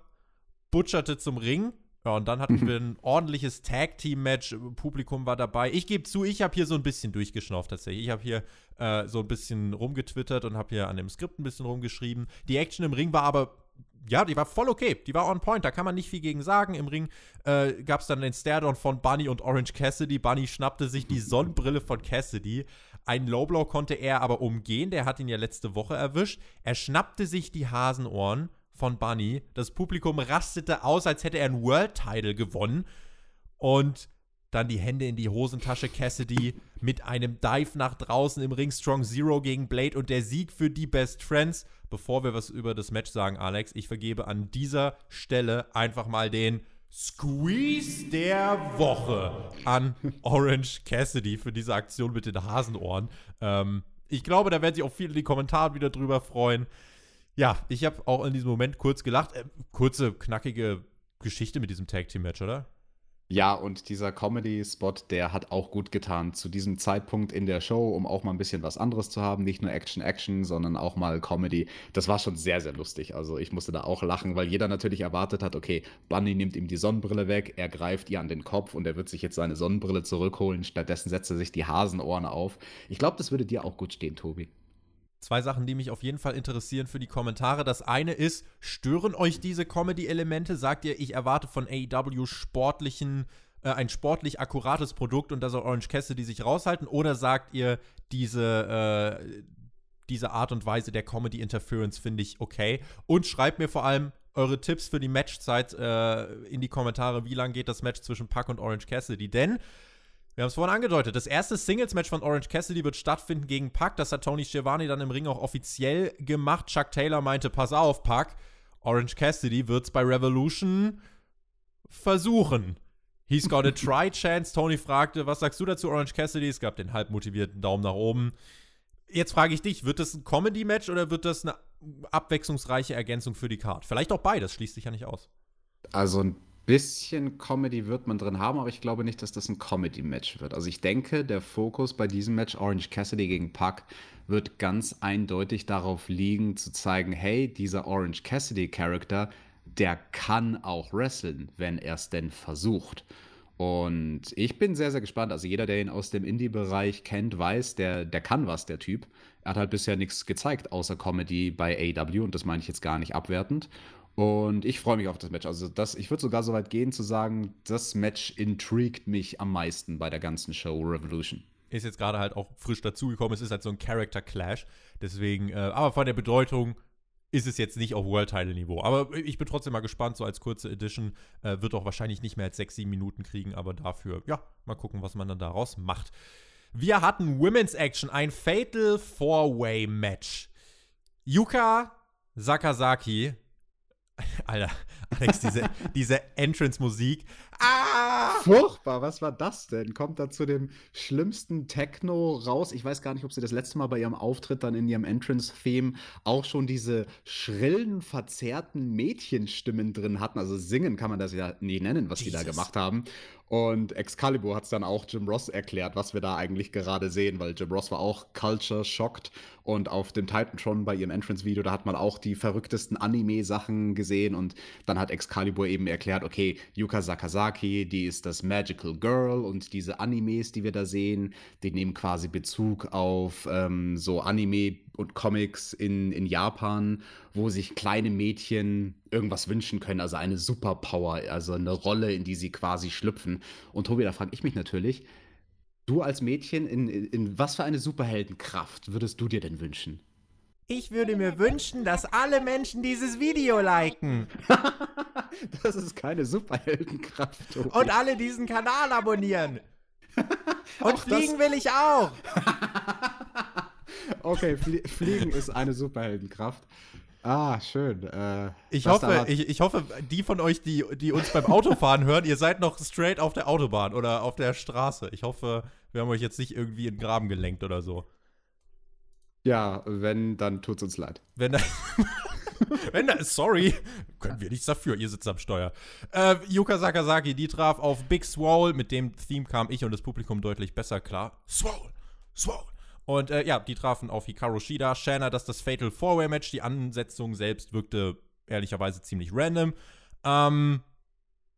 butcherte zum Ring. Ja, und dann hatten wir ein ordentliches Tag-Team-Match. Publikum war dabei. Ich gebe zu, ich habe hier so ein bisschen durchgeschnauft tatsächlich. Ich habe hier äh, so ein bisschen rumgetwittert und habe hier an dem Skript ein bisschen rumgeschrieben. Die Action im Ring war aber ja, die war voll okay. Die war on point. Da kann man nicht viel gegen sagen. Im Ring äh, gab es dann den Stairdown von Bunny und Orange Cassidy. Bunny schnappte sich die Sonnenbrille von Cassidy. Ein Lowblow konnte er aber umgehen. Der hat ihn ja letzte Woche erwischt. Er schnappte sich die Hasenohren von Bunny. Das Publikum rastete aus, als hätte er einen World Title gewonnen. Und dann die Hände in die Hosentasche Cassidy mit einem Dive nach draußen im Ring Strong Zero gegen Blade und der Sieg für die Best Friends. Bevor wir was über das Match sagen, Alex, ich vergebe an dieser Stelle einfach mal den Squeeze der Woche an Orange Cassidy für diese Aktion mit den Hasenohren. Ähm, ich glaube, da werden sich auch viele in den Kommentaren wieder drüber freuen. Ja, ich habe auch in diesem Moment kurz gelacht. Äh, kurze, knackige Geschichte mit diesem Tag Team Match, oder? Ja, und dieser Comedy-Spot, der hat auch gut getan zu diesem Zeitpunkt in der Show, um auch mal ein bisschen was anderes zu haben. Nicht nur Action, Action, sondern auch mal Comedy. Das war schon sehr, sehr lustig. Also ich musste da auch lachen, weil jeder natürlich erwartet hat, okay, Bunny nimmt ihm die Sonnenbrille weg, er greift ihr an den Kopf und er wird sich jetzt seine Sonnenbrille zurückholen. Stattdessen setzt er sich die Hasenohren auf. Ich glaube, das würde dir auch gut stehen, Tobi. Zwei Sachen, die mich auf jeden Fall interessieren für die Kommentare. Das eine ist, stören euch diese Comedy-Elemente? Sagt ihr, ich erwarte von AEW sportlichen, äh, ein sportlich akkurates Produkt und da soll Orange Cassidy sich raushalten? Oder sagt ihr, diese, äh, diese Art und Weise der Comedy-Interference finde ich okay? Und schreibt mir vor allem eure Tipps für die Matchzeit äh, in die Kommentare. Wie lang geht das Match zwischen Puck und Orange Cassidy? Denn Wir haben es vorhin angedeutet. Das erste Singles-Match von Orange Cassidy wird stattfinden gegen Pac. Das hat Tony Schiavone dann im Ring auch offiziell gemacht. Chuck Taylor meinte: Pass auf, Pac. Orange Cassidy wird es bei Revolution versuchen. He's got a try chance. Tony fragte: Was sagst du dazu, Orange Cassidy? Es gab den halb motivierten Daumen nach oben. Jetzt frage ich dich: Wird das ein Comedy-Match oder wird das eine abwechslungsreiche Ergänzung für die Card? Vielleicht auch beides, schließt sich ja nicht aus. Also ein bisschen Comedy wird man drin haben, aber ich glaube nicht, dass das ein Comedy-Match wird. Also ich denke, der Fokus bei diesem Match Orange Cassidy gegen Puck wird ganz eindeutig darauf liegen, zu zeigen, hey, dieser Orange Cassidy-Charakter, der kann auch wresteln, wenn er es denn versucht. Und ich bin sehr, sehr gespannt. Also jeder, der ihn aus dem Indie-Bereich kennt, weiß, der, der kann was, der Typ. Er hat halt bisher nichts gezeigt, außer Comedy bei AW und das meine ich jetzt gar nicht abwertend. Und ich freue mich auf das Match. Also das, ich würde sogar so weit gehen zu sagen, das Match intrigt mich am meisten bei der ganzen Show Revolution. Ist jetzt gerade halt auch frisch dazugekommen. Es ist halt so ein Character Clash. Deswegen, äh, aber von der Bedeutung ist es jetzt nicht auf World Title Niveau. Aber ich bin trotzdem mal gespannt, so als kurze Edition. Äh, wird auch wahrscheinlich nicht mehr als 6, 7 Minuten kriegen, aber dafür, ja, mal gucken, was man dann daraus macht. Wir hatten Women's Action, ein Fatal Four-Way Match. Yuka Sakazaki Alter, Alex, diese, diese Entrance-Musik. Ah! Furchtbar, was war das denn? Kommt da zu dem schlimmsten Techno raus? Ich weiß gar nicht, ob sie das letzte Mal bei ihrem Auftritt dann in ihrem Entrance-Theme auch schon diese schrillen, verzerrten Mädchenstimmen drin hatten. Also singen kann man das ja nie nennen, was Jesus. die da gemacht haben. Und Excalibur hat es dann auch Jim Ross erklärt, was wir da eigentlich gerade sehen, weil Jim Ross war auch culture shocked und auf dem Titantron bei ihrem Entrance-Video, da hat man auch die verrücktesten Anime-Sachen gesehen. Und dann hat Excalibur eben erklärt, okay, Yuka Sakazaki, die ist das Magical Girl. Und diese Animes, die wir da sehen, die nehmen quasi Bezug auf ähm, so Anime und Comics in, in Japan, wo sich kleine Mädchen irgendwas wünschen können, also eine Superpower, also eine Rolle, in die sie quasi schlüpfen. Und Tobi, da frage ich mich natürlich, du als Mädchen, in, in, in was für eine Superheldenkraft würdest du dir denn wünschen? Ich würde mir wünschen, dass alle Menschen dieses Video liken. das ist keine Superheldenkraft. Tobi. Und alle diesen Kanal abonnieren. Und fliegen will ich auch. Okay, Flie Fliegen ist eine Superheldenkraft. Ah, schön. Äh, ich, hoffe, ich, ich, hoffe, die von euch, die, die uns beim Autofahren hören, ihr seid noch straight auf der Autobahn oder auf der Straße. Ich hoffe, wir haben euch jetzt nicht irgendwie in den Graben gelenkt oder so. Ja, wenn, dann tut's uns leid. Wenn da, wenn da sorry, können wir nichts dafür, ihr sitzt am Steuer. Äh, Yuka Sakazaki, die traf auf Big Swole, mit dem Theme kam ich und das Publikum deutlich besser klar. Swole, Swole. Und äh, ja, die trafen auf Hikaru Shida, Shana, das ist das Fatal Four-Way-Match. Die Ansetzung selbst wirkte ehrlicherweise ziemlich random. Ähm,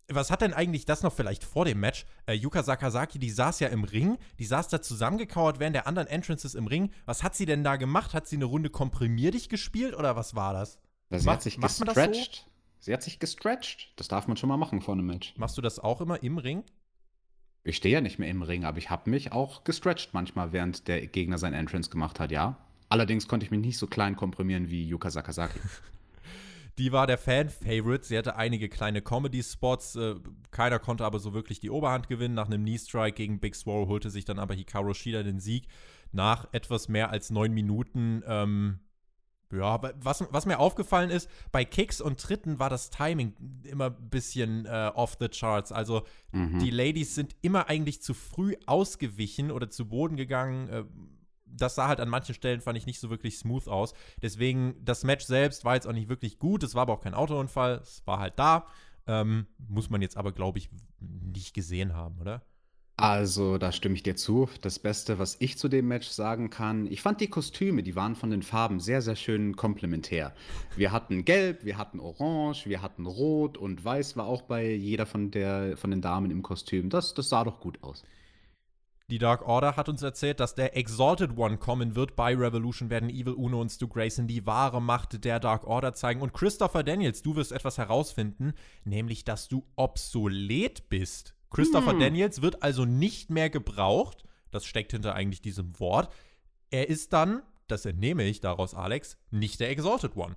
was hat denn eigentlich das noch vielleicht vor dem Match? Äh, Yuka Sakazaki, die saß ja im Ring, die saß da zusammengekauert während der anderen Entrances im Ring. Was hat sie denn da gemacht? Hat sie eine Runde Komprimier dich gespielt oder was war das? Sie Mach, hat sich gestretched. So? Sie hat sich gestretched. Das darf man schon mal machen vor einem Match. Machst du das auch immer im Ring? Ich stehe ja nicht mehr im Ring, aber ich habe mich auch gestretched manchmal, während der Gegner sein Entrance gemacht hat, ja. Allerdings konnte ich mich nicht so klein komprimieren wie Yuka Sakazaki. Die war der Fan-Favorite. Sie hatte einige kleine Comedy-Spots. Äh, keiner konnte aber so wirklich die Oberhand gewinnen. Nach einem Knee-Strike gegen Big Swole holte sich dann aber Hikaru Shida den Sieg. Nach etwas mehr als neun Minuten ähm, ja, was, was mir aufgefallen ist, bei Kicks und Tritten war das Timing immer ein bisschen äh, off the charts. Also mhm. die Ladies sind immer eigentlich zu früh ausgewichen oder zu Boden gegangen. Äh, das sah halt an manchen Stellen, fand ich, nicht so wirklich smooth aus. Deswegen, das Match selbst war jetzt auch nicht wirklich gut. Es war aber auch kein Autounfall. Es war halt da. Ähm, muss man jetzt aber, glaube ich, nicht gesehen haben, oder? Also, da stimme ich dir zu. Das Beste, was ich zu dem Match sagen kann, ich fand die Kostüme, die waren von den Farben sehr, sehr schön komplementär. Wir hatten Gelb, wir hatten Orange, wir hatten Rot und Weiß war auch bei jeder von, der, von den Damen im Kostüm. Das, das sah doch gut aus. Die Dark Order hat uns erzählt, dass der Exalted One kommen wird. Bei Revolution werden Evil Uno und Stu Grayson die wahre Macht der Dark Order zeigen. Und Christopher Daniels, du wirst etwas herausfinden, nämlich, dass du obsolet bist. Christopher hm. Daniels wird also nicht mehr gebraucht. Das steckt hinter eigentlich diesem Wort. Er ist dann, das entnehme ich daraus, Alex, nicht der Exalted One.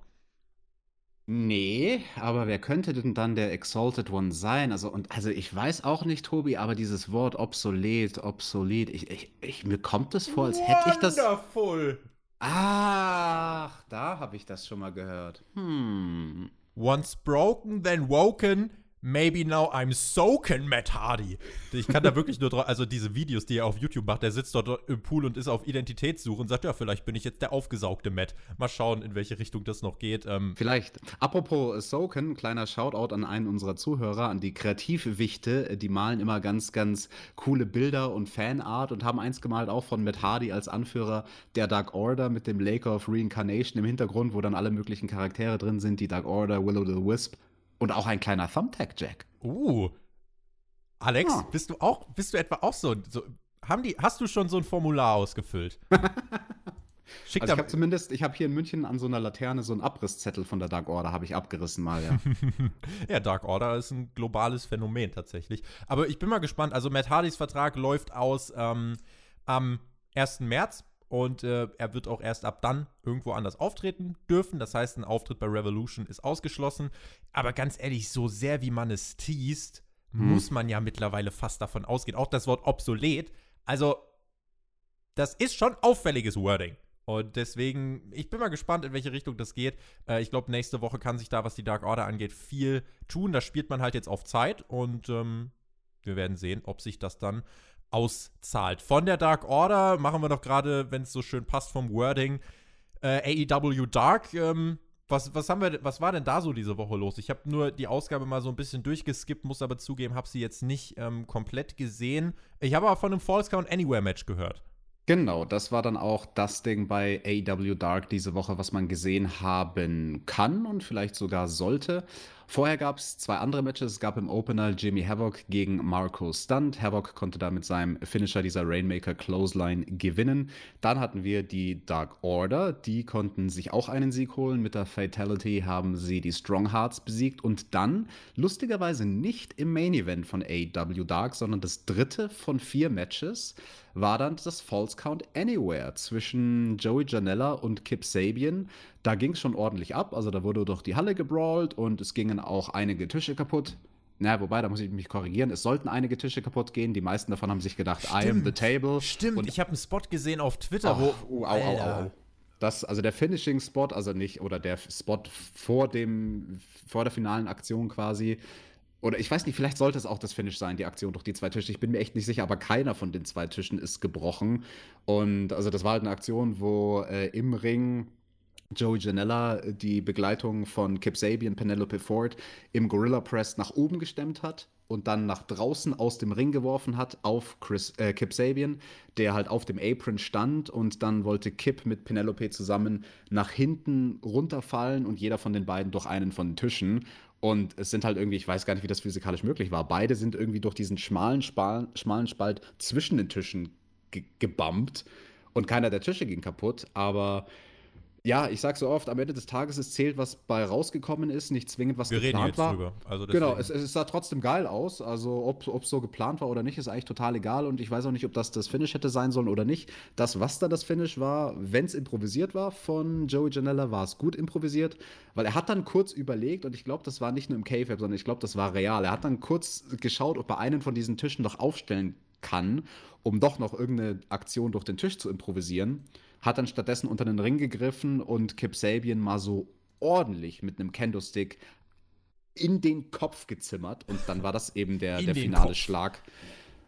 Nee, aber wer könnte denn dann der Exalted One sein? Also, und also ich weiß auch nicht, Tobi, aber dieses Wort obsolet, obsolet, ich, ich, ich, mir kommt es vor, als hätte ich das. Wonderful! Ach, da habe ich das schon mal gehört. Hm. Once broken, then woken. Maybe now I'm soaking, Matt Hardy. Ich kann da wirklich nur drauf, also diese Videos, die er auf YouTube macht, der sitzt dort im Pool und ist auf Identitätssuche und sagt, ja, vielleicht bin ich jetzt der aufgesaugte Matt. Mal schauen, in welche Richtung das noch geht. Ähm, vielleicht. Apropos Soaken, kleiner Shoutout an einen unserer Zuhörer, an die Kreativwichte. Die malen immer ganz, ganz coole Bilder und Fanart und haben eins gemalt auch von Matt Hardy als Anführer der Dark Order mit dem Lake of Reincarnation im Hintergrund, wo dann alle möglichen Charaktere drin sind, die Dark Order, Willow the Wisp und auch ein kleiner Thumbtack-Jack. Uh. Alex, ja. bist du auch, bist du etwa auch so, so, haben die, hast du schon so ein Formular ausgefüllt? Schick also ich habe zumindest, ich habe hier in München an so einer Laterne so einen Abrisszettel von der Dark Order, habe ich abgerissen mal, ja. ja, Dark Order ist ein globales Phänomen tatsächlich. Aber ich bin mal gespannt. Also Matt Hardys Vertrag läuft aus ähm, am 1. März und äh, er wird auch erst ab dann irgendwo anders auftreten dürfen. Das heißt, ein Auftritt bei Revolution ist ausgeschlossen. Aber ganz ehrlich, so sehr wie man es teast, hm. muss man ja mittlerweile fast davon ausgehen. Auch das Wort obsolet. Also, das ist schon auffälliges Wording. Und deswegen, ich bin mal gespannt, in welche Richtung das geht. Äh, ich glaube, nächste Woche kann sich da, was die Dark Order angeht, viel tun. Da spielt man halt jetzt auf Zeit und ähm, wir werden sehen, ob sich das dann auszahlt. Von der Dark Order machen wir doch gerade, wenn es so schön passt vom Wording, äh, AEW Dark. Ähm, was, was, haben wir, was war denn da so diese Woche los? Ich habe nur die Ausgabe mal so ein bisschen durchgeskippt, muss aber zugeben, habe sie jetzt nicht ähm, komplett gesehen. Ich habe aber von einem False Count Anywhere Match gehört. Genau, das war dann auch das Ding bei AEW Dark diese Woche, was man gesehen haben kann und vielleicht sogar sollte. Vorher gab es zwei andere Matches. Es gab im Opener Jimmy Havoc gegen Marco Stunt. Havoc konnte da mit seinem Finisher dieser Rainmaker Clothesline gewinnen. Dann hatten wir die Dark Order. Die konnten sich auch einen Sieg holen. Mit der Fatality haben sie die Strong Hearts besiegt. Und dann, lustigerweise nicht im Main Event von AEW Dark, sondern das dritte von vier Matches, war dann das False Count Anywhere zwischen Joey Janella und Kip Sabian. Da ging es schon ordentlich ab. Also da wurde durch die Halle gebrawlt und es gingen auch einige Tische kaputt. Na, wobei, da muss ich mich korrigieren. Es sollten einige Tische kaputt gehen. Die meisten davon haben sich gedacht, Stimmt. I am the table. Stimmt, und ich habe einen Spot gesehen auf Twitter, oh, wo. Oh, au, au, au, Das, also der Finishing-Spot, also nicht, oder der Spot vor dem, vor der finalen Aktion quasi. Oder ich weiß nicht, vielleicht sollte es auch das Finish sein, die Aktion durch die zwei Tische. Ich bin mir echt nicht sicher, aber keiner von den zwei Tischen ist gebrochen. Und also das war halt eine Aktion, wo äh, im Ring Joey Janella die Begleitung von Kip Sabian, Penelope Ford im Gorilla Press nach oben gestemmt hat und dann nach draußen aus dem Ring geworfen hat auf Chris, äh, Kip Sabian, der halt auf dem Apron stand und dann wollte Kip mit Penelope zusammen nach hinten runterfallen und jeder von den beiden durch einen von den Tischen. Und es sind halt irgendwie, ich weiß gar nicht, wie das physikalisch möglich war. Beide sind irgendwie durch diesen schmalen, Spal schmalen Spalt zwischen den Tischen ge gebumpt und keiner der Tische ging kaputt, aber ja, ich sag so oft, am Ende des Tages es zählt, was bei rausgekommen ist, nicht zwingend, was Wir geplant reden jetzt war. Drüber. Also genau, es, es, sah trotzdem geil aus. Also ob es so geplant war oder nicht, ist eigentlich total egal. Und ich weiß auch nicht, ob das das Finish hätte sein sollen oder nicht. Das, was da das Finish war, wenn es improvisiert war von Joey Janella, war es gut improvisiert. Weil er hat dann kurz überlegt, und ich glaube, das war nicht nur im K-Fab, sondern ich glaube, das war real. Er hat dann kurz geschaut, ob er einen von diesen Tischen noch aufstellen kann, um doch noch irgendeine Aktion durch den Tisch zu improvisieren hat dann stattdessen unter den Ring gegriffen und Kip Sabian mal so ordentlich mit einem Kendo-Stick in den Kopf gezimmert und dann war das eben der, der finale Kopf. Schlag.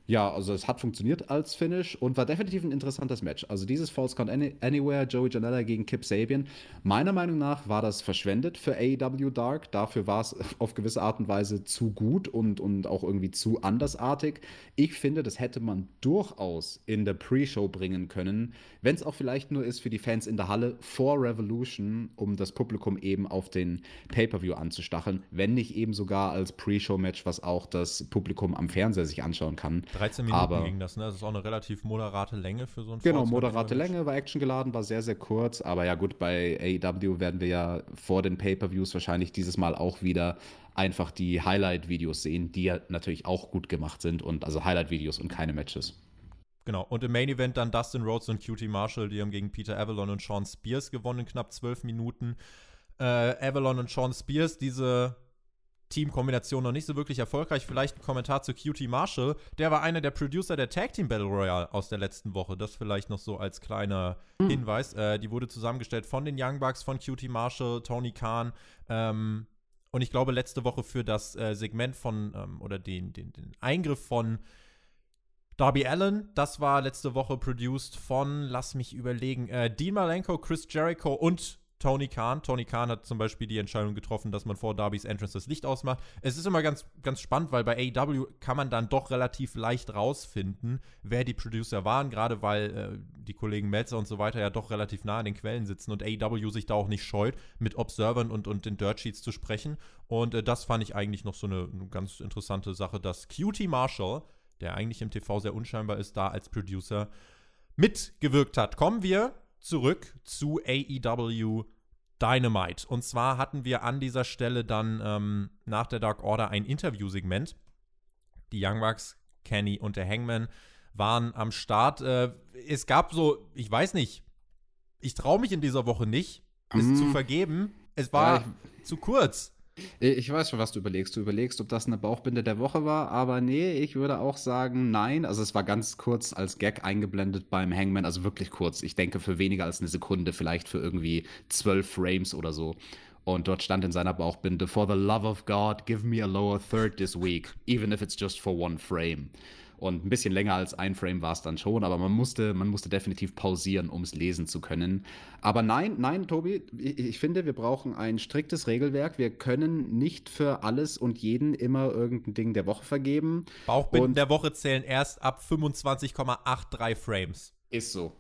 Ja, also es hat funktioniert als Finish und war definitiv ein interessantes Match. Also dieses False Count Anywhere, Joey Janella gegen Kip Sabian. Meiner Meinung nach war das verschwendet für AEW Dark. Dafür war es auf gewisse Art und Weise zu gut und, und auch irgendwie zu andersartig. Ich finde, das hätte man durchaus in der Pre-Show bringen können, wenn es auch vielleicht nur ist für die Fans in der Halle vor Revolution, um das Publikum eben auf den Pay-Per-View anzustacheln, wenn nicht eben sogar als Pre-Show-Match, was auch das Publikum am Fernseher sich anschauen kann. 13 Minuten aber, ging das, ne? Das ist auch eine relativ moderate Länge für so ein Genau, moderate Länge, war actiongeladen, war sehr, sehr kurz. Aber ja, gut, bei AEW werden wir ja vor den Pay-Per-Views wahrscheinlich dieses Mal auch wieder einfach die Highlight-Videos sehen, die ja natürlich auch gut gemacht sind und also Highlight-Videos und keine Matches. Genau, und im Main Event dann Dustin Rhodes und QT Marshall, die haben gegen Peter Avalon und Sean Spears gewonnen in knapp zwölf Minuten. äh, Avalon und Sean Spears. Diese Teamkombination noch nicht so wirklich erfolgreich. Vielleicht ein Kommentar zu QT Marshall. Der war einer der Producer der Tag Team Battle Royale aus der letzten Woche. Das vielleicht noch so als kleiner mhm. Hinweis. Äh, die wurde zusammengestellt von den Young Bucks, von QT Marshall, Tony Khan. Ähm, und ich glaube, letzte Woche für das äh, Segment von ähm, oder den, den, den Eingriff von Darby Allen, das war letzte Woche produced von, lass mich überlegen, äh, Dean Malenko, Chris Jericho und Tony Khan. Tony Khan hat zum Beispiel die Entscheidung getroffen, dass man vor Darbys Entrance das Licht ausmacht. Es ist immer ganz, ganz spannend, weil bei AEW kann man dann doch relativ leicht rausfinden, wer die Producer waren, gerade weil äh, die Kollegen Melzer und so weiter ja doch relativ nah an den Quellen sitzen und AEW sich da auch nicht scheut, mit Observern und, und den Dirt Sheets zu sprechen. Und äh, das fand ich eigentlich noch so eine, eine ganz interessante Sache, dass QT Marshall, der eigentlich im TV sehr unscheinbar ist, da als Producer mitgewirkt hat. Kommen wir zurück zu AEW Dynamite. Und zwar hatten wir an dieser Stelle dann ähm, nach der Dark Order ein Interviewsegment. Die Young Bucks, Kenny und der Hangman waren am Start. Äh, es gab so, ich weiß nicht, ich traue mich in dieser Woche nicht, es mm. zu vergeben. Es war ja, zu kurz. Ich weiß schon, was du überlegst. Du überlegst, ob das eine Bauchbinde der Woche war, aber nee, ich würde auch sagen, nein. Also es war ganz kurz als Gag eingeblendet beim Hangman, also wirklich kurz. Ich denke für weniger als eine Sekunde, vielleicht für irgendwie zwölf Frames oder so. Und dort stand in seiner Bauchbinde, For the love of God, give me a lower third this week, even if it's just for one frame. Und ein bisschen länger als ein Frame war es dann schon, aber man musste, man musste definitiv pausieren, um es lesen zu können. Aber nein, nein, Tobi, ich, ich, finde, wir brauchen ein striktes Regelwerk. Wir können nicht für alles und jeden immer irgendein Ding der Woche vergeben. Bauchbinden und der Woche zählen erst ab 25,83 Frames. Ist so.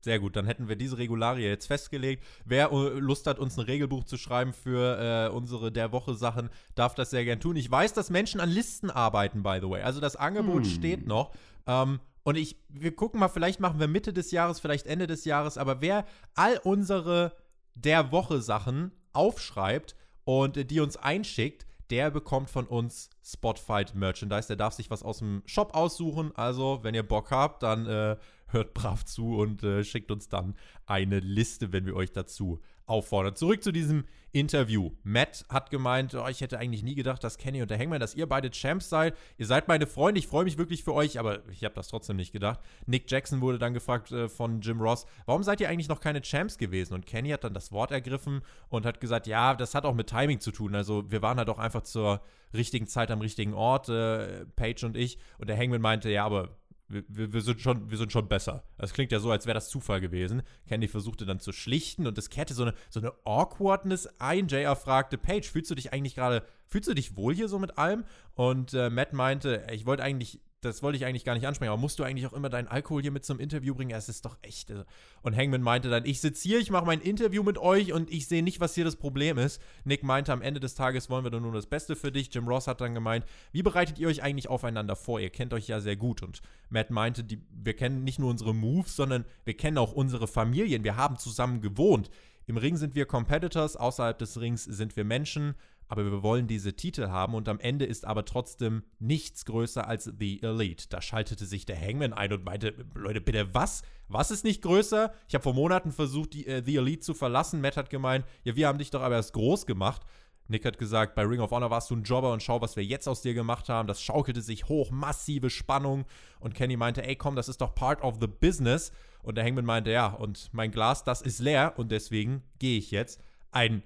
Sehr gut, dann hätten wir diese Regularie jetzt festgelegt. Wer äh, Lust hat, uns ein Regelbuch zu schreiben für äh, unsere der Woche Sachen, darf das sehr gern tun. Ich weiß, dass Menschen an Listen arbeiten, by the way. Also das Angebot hm. steht noch. Ähm, und ich, wir gucken mal, vielleicht machen wir Mitte des Jahres, vielleicht Ende des Jahres, aber wer all unsere der Woche Sachen aufschreibt und äh, die uns einschickt, der bekommt von uns Spotfight Merchandise. Der darf sich was aus dem Shop aussuchen. Also, wenn ihr Bock habt, dann äh, hört brav zu und äh, schickt uns dann eine Liste, wenn wir euch dazu auffordern. Zurück zu diesem Interview. Matt hat gemeint, oh, ich hätte eigentlich nie gedacht, dass Kenny und der Hangman, dass ihr beide Champs seid. Ihr seid meine Freunde, ich freue mich wirklich für euch, aber ich habe das trotzdem nicht gedacht. Nick Jackson wurde dann gefragt äh, von Jim Ross, warum seid ihr eigentlich noch keine Champs gewesen? Und Kenny hat dann das Wort ergriffen und hat gesagt, ja, das hat auch mit Timing zu tun. Also wir waren halt auch einfach zur richtigen Zeit am richtigen Ort, äh, Paige und ich. Und der Hangman meinte, ja, aber wir, wir, sind schon, wir sind schon besser. Das klingt ja so, als wäre das Zufall gewesen. Candy versuchte dann zu schlichten und es kehrte so eine, so eine Awkwardness ein. JR fragte, Paige, fühlst du dich eigentlich gerade, fühlst du dich wohl hier so mit allem? Und äh, Matt meinte, ich wollte eigentlich das wollte ich eigentlich gar nicht ansprechen, aber musst du eigentlich auch immer deinen Alkohol hier mit zum Interview bringen? Es ist doch echt. Äh. Und Hangman meinte dann, ich sitze hier, ich mache mein Interview mit euch und ich sehe nicht, was hier das Problem ist. Nick meinte, am Ende des Tages wollen wir doch nur das Beste für dich. Jim Ross hat dann gemeint, wie bereitet ihr euch eigentlich aufeinander vor? Ihr kennt euch ja sehr gut. Und Matt meinte, die, wir kennen nicht nur unsere Moves, sondern wir kennen auch unsere Familien. Wir haben zusammen gewohnt. Im Ring sind wir Competitors, außerhalb des Rings sind wir Menschen aber wir wollen diese Titel haben und am Ende ist aber trotzdem nichts größer als The Elite. Da schaltete sich der Hangman ein und meinte, Leute, bitte was? Was ist nicht größer? Ich habe vor Monaten versucht, die, äh, The Elite zu verlassen. Matt hat gemeint, ja, wir haben dich doch aber erst groß gemacht. Nick hat gesagt, bei Ring of Honor warst du ein Jobber und schau, was wir jetzt aus dir gemacht haben. Das schaukelte sich hoch, massive Spannung. Und Kenny meinte, ey, komm, das ist doch part of the business. Und der Hangman meinte, ja, und mein Glas, das ist leer und deswegen gehe ich jetzt. Ein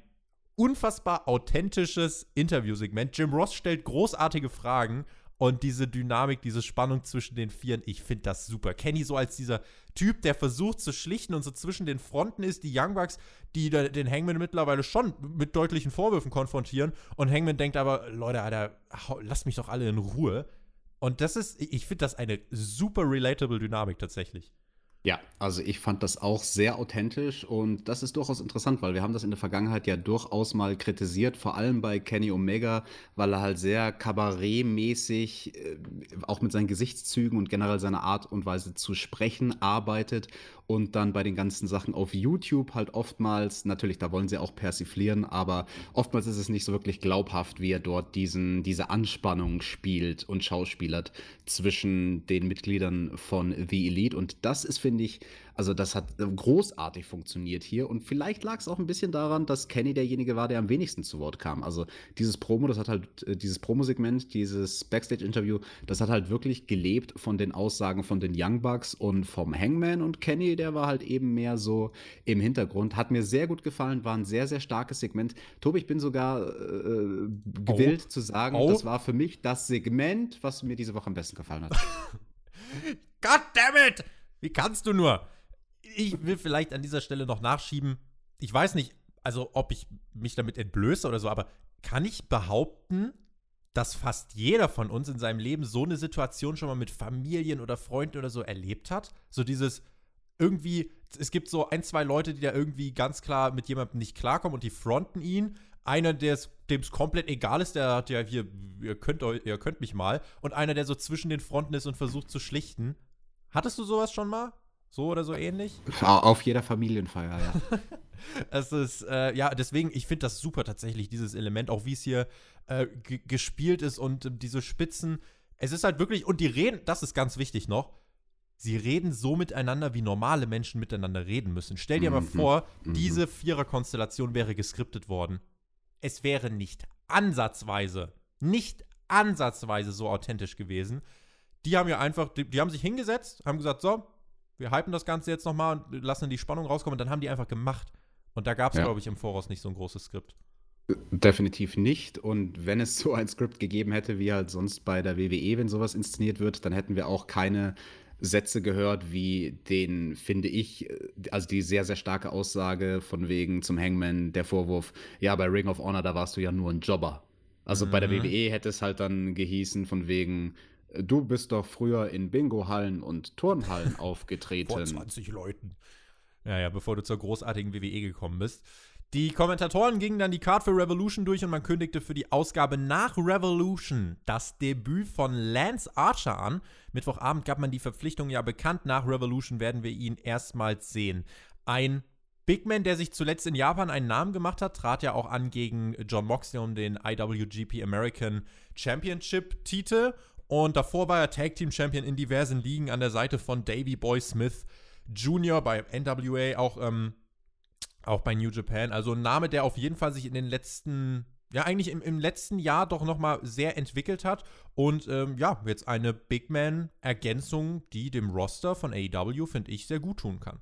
unfassbar authentisches Interviewsegment. Jim Ross stellt großartige Fragen und diese Dynamik, diese Spannung zwischen den Vieren, ich finde das super. Kenny so als dieser Typ, der versucht zu schlichten und so zwischen den Fronten ist, die Young Bucks, die den Hangman mittlerweile schon mit deutlichen Vorwürfen konfrontieren und Hangman denkt aber, Leute, Alter, lasst mich doch alle in Ruhe. Und das ist, ich finde das eine super relatable Dynamik tatsächlich. Ja, also ich fand das auch sehr authentisch und das ist durchaus interessant, weil wir haben das in der Vergangenheit ja durchaus mal kritisiert, vor allem bei Kenny Omega, weil er halt sehr kabarettmäßig, äh, auch mit seinen Gesichtszügen und generell seiner Art und Weise zu sprechen arbeitet und dann bei den ganzen Sachen auf YouTube halt oftmals, natürlich, da wollen sie auch persiflieren, aber oftmals ist es nicht so wirklich glaubhaft, wie er dort diesen, diese Anspannung spielt und schauspielert zwischen den Mitgliedern von The Elite. Und das ist, finde finde ich, also das hat äh, großartig funktioniert hier. Und vielleicht lag es auch ein bisschen daran, dass Kenny derjenige war, der am wenigsten zu Wort kam. Also dieses Promo, das hat halt, äh, dieses Promo-Segment, dieses Backstage-Interview, das hat halt wirklich gelebt von den Aussagen von den Young Bucks und vom Hangman. Und Kenny, der war halt eben mehr so im Hintergrund. Hat mir sehr gut gefallen, war ein sehr, sehr starkes Segment. Tobi, ich bin sogar äh, gewillt oh. zu sagen, oh. das war für mich das Segment, was mir diese Woche am besten gefallen hat. God damn it! Wie kannst du nur? Ich will vielleicht an dieser Stelle noch nachschieben. Ich weiß nicht, also ob ich mich damit entblöße oder so, aber kann ich behaupten, dass fast jeder von uns in seinem Leben so eine Situation schon mal mit Familien oder Freunden oder so erlebt hat? So dieses irgendwie, es gibt so ein, zwei Leute, die da irgendwie ganz klar mit jemandem nicht klarkommen und die fronten ihn. Einer, dem es komplett egal ist, der hat ja hier, ihr könnt, ihr könnt mich mal. Und einer, der so zwischen den Fronten ist und versucht zu schlichten. Hattest du sowas schon mal? So oder so ähnlich? Auf jeder Familienfeier, ja. es ist, äh, ja, deswegen, ich finde das super tatsächlich, dieses Element, auch wie es hier äh, gespielt ist und äh, diese Spitzen. Es ist halt wirklich, und die reden, das ist ganz wichtig noch, sie reden so miteinander, wie normale Menschen miteinander reden müssen. Stell dir mhm. mal vor, mhm. diese Vierer-Konstellation wäre geskriptet worden. Es wäre nicht ansatzweise, nicht ansatzweise so authentisch gewesen. Die haben ja einfach, die, die haben sich hingesetzt, haben gesagt, so, wir hypen das Ganze jetzt nochmal und lassen die Spannung rauskommen. Und dann haben die einfach gemacht. Und da gab es, ja. glaube ich, im Voraus nicht so ein großes Skript. Definitiv nicht. Und wenn es so ein Skript gegeben hätte, wie halt sonst bei der WWE, wenn sowas inszeniert wird, dann hätten wir auch keine Sätze gehört, wie den, finde ich, also die sehr, sehr starke Aussage von wegen zum Hangman, der Vorwurf, ja, bei Ring of Honor, da warst du ja nur ein Jobber. Also mhm. bei der mhm. WWE hätte es halt dann gehießen von wegen, du bist doch früher in Bingo-Hallen und Turnhallen aufgetreten. Vor 20 Leuten. Ja, ja, bevor du zur großartigen WWE gekommen bist. Die Kommentatoren gingen dann die Card für Revolution durch und man kündigte für die Ausgabe nach Revolution das Debüt von Lance Archer an. Mittwochabend gab man die Verpflichtung ja bekannt. Nach Revolution werden wir ihn erstmals sehen. Ein Big Man, der sich zuletzt in Japan einen Namen gemacht hat, trat ja auch an gegen John Moxley um den IWGP American Championship Titel. Und davor war er Tag Team Champion in diversen Ligen an der Seite von Davey Boy Smith Jr. bei NWA, auch ähm, auch bei New Japan. Also ein Name, der auf jeden Fall sich in den letzten, ja, eigentlich im, im letzten Jahr doch nochmal sehr entwickelt hat. Und ähm, ja, jetzt eine Big Man-Ergänzung, die dem Roster von AEW, finde ich, sehr gut tun kann.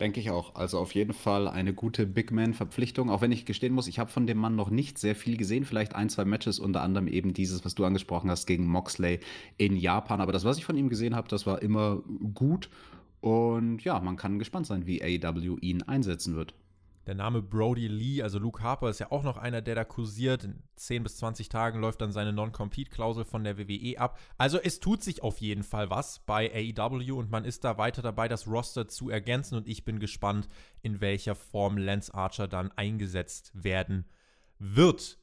Denke ich auch. Also auf jeden Fall eine gute Big Man-Verpflichtung. Auch wenn ich gestehen muss, ich habe von dem Mann noch nicht sehr viel gesehen. Vielleicht ein, zwei Matches, unter anderem eben dieses, was du angesprochen hast, gegen Moxley in Japan. Aber das, was ich von ihm gesehen habe, das war immer gut. Und ja, man kann gespannt sein, wie AEW ihn einsetzen wird. Der Name Brody Lee, also Luke Harper, ist ja auch noch einer, der da kursiert. In 10 bis 20 Tagen läuft dann seine Non-Compete-Klausel von der WWE ab. Also es tut sich auf jeden Fall was bei AEW und man ist da weiter dabei, das Roster zu ergänzen. Und ich bin gespannt, in welcher Form Lance Archer dann eingesetzt werden wird.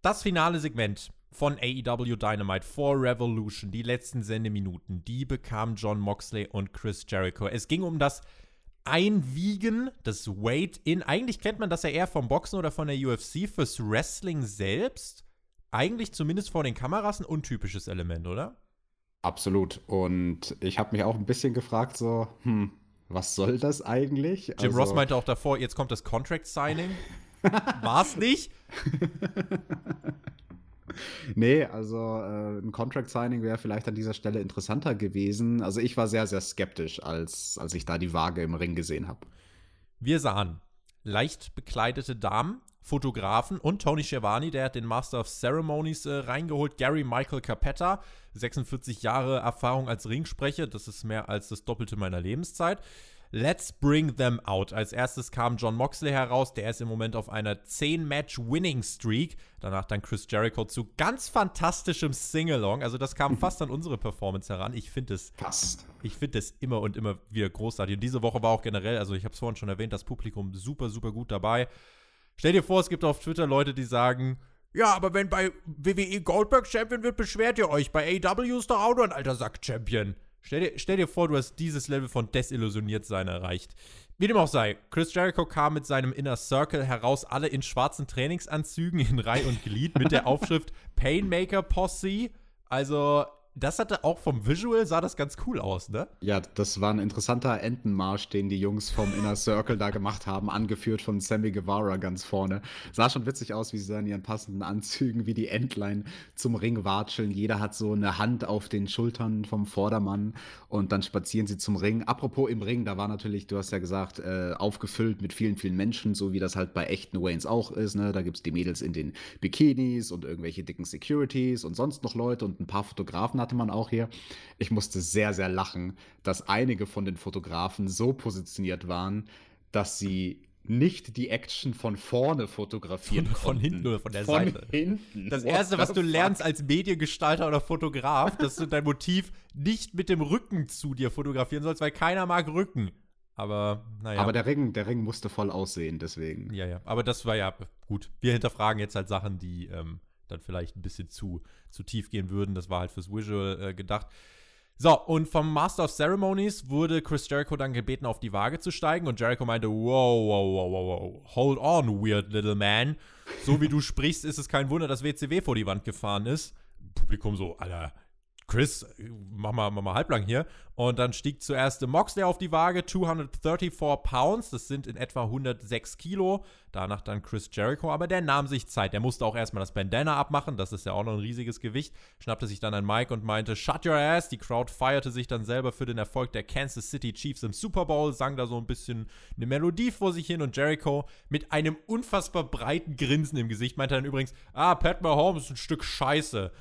Das finale Segment von AEW Dynamite vor Revolution, die letzten Sendeminuten, die bekam John Moxley und Chris Jericho. Es ging um das Einwiegen des Weight in. Eigentlich kennt man das ja eher vom Boxen oder von der UFC. Fürs Wrestling selbst, eigentlich zumindest vor den Kameras, ein untypisches Element, oder? Absolut. Und ich habe mich auch ein bisschen gefragt, so, hm, was soll das eigentlich? Jim also, Ross meinte auch davor, jetzt kommt das Contract Signing. War's nicht? nee, also äh, ein Contract Signing wäre vielleicht an dieser Stelle interessanter gewesen. Also ich war sehr, sehr skeptisch, als, als ich da die Waage im Ring gesehen habe. Wir sahen leicht bekleidete Damen, Fotografen und Tony Schiavone, der hat den Master of Ceremonies äh, reingeholt. Gary Michael Capetta, 46 Jahre Erfahrung als Ringsprecher, das ist mehr als das Doppelte meiner Lebenszeit. Let's Bring Them Out. Als erstes kam John Moxley heraus, der ist im Moment auf einer 10-Match-Winning-Streak. Danach dann Chris Jericho zu ganz fantastischem Singalong. Also das kam fast an unsere Performance heran. Ich finde es fast. Ich finde es immer und immer wieder großartig. Und diese Woche war auch generell, also ich habe es vorhin schon erwähnt, das Publikum super, super gut dabei. Stell dir vor, es gibt auf Twitter Leute, die sagen, ja, aber wenn bei WWE Goldberg Champion wird, beschwert ihr euch. Bei AW ist doch auch nur ein alter Sack-Champion. Stell dir, stell dir vor, du hast dieses Level von Desillusioniertsein erreicht. Wie dem auch sei, Chris Jericho kam mit seinem Inner Circle heraus, alle in schwarzen Trainingsanzügen in Reihe und Glied mit der Aufschrift Painmaker Posse. Also, das hatte auch vom Visual, sah das ganz cool aus, ne? Ja, das war ein interessanter Entenmarsch, den die Jungs vom Inner Circle da gemacht haben, angeführt von Sammy Guevara ganz vorne. Sah schon witzig aus, wie sie da in ihren passenden Anzügen wie die Entlein zum Ring watscheln. Jeder hat so eine Hand auf den Schultern vom Vordermann und dann spazieren sie zum Ring. Apropos im Ring, da war natürlich, du hast ja gesagt, äh, aufgefüllt mit vielen, vielen Menschen, so wie das halt bei echten Waynes auch ist. Ne? Da gibt es die Mädels in den Bikinis und irgendwelche dicken Securities und sonst noch Leute und ein paar Fotografen hatte man auch hier. Ich musste sehr, sehr lachen, dass einige von den Fotografen so positioniert waren, dass sie nicht die Action von vorne fotografieren von, von hinten oder von der von Seite. Hinten. Das What erste, was du fuck? lernst als Mediengestalter oder Fotograf, dass du dein Motiv nicht mit dem Rücken zu dir fotografieren sollst, weil keiner mag Rücken. Aber naja. Aber der Ring, der Ring musste voll aussehen, deswegen. Ja, ja. Aber das war ja gut. Wir hinterfragen jetzt halt Sachen, die ähm, dann vielleicht ein bisschen zu, zu tief gehen würden. Das war halt fürs Visual äh, gedacht. So, und vom Master of Ceremonies wurde Chris Jericho dann gebeten, auf die Waage zu steigen. Und Jericho meinte, wow, wow, wow, wow, wow, hold on, weird little man. So wie du sprichst, ist es kein Wunder, dass WCW vor die Wand gefahren ist. Publikum so, Alter, Chris, mach mal, mach mal halblang hier. Und dann stieg zuerst Moxley auf die Waage, 234 Pounds, das sind in etwa 106 Kilo. Danach dann Chris Jericho, aber der nahm sich Zeit. Der musste auch erstmal das Bandana abmachen, das ist ja auch noch ein riesiges Gewicht. Schnappte sich dann ein Mic und meinte, shut your ass. Die Crowd feierte sich dann selber für den Erfolg der Kansas City Chiefs im Super Bowl, sang da so ein bisschen eine Melodie vor sich hin und Jericho mit einem unfassbar breiten Grinsen im Gesicht meinte dann übrigens, ah, Pat Mahomes ist ein Stück Scheiße.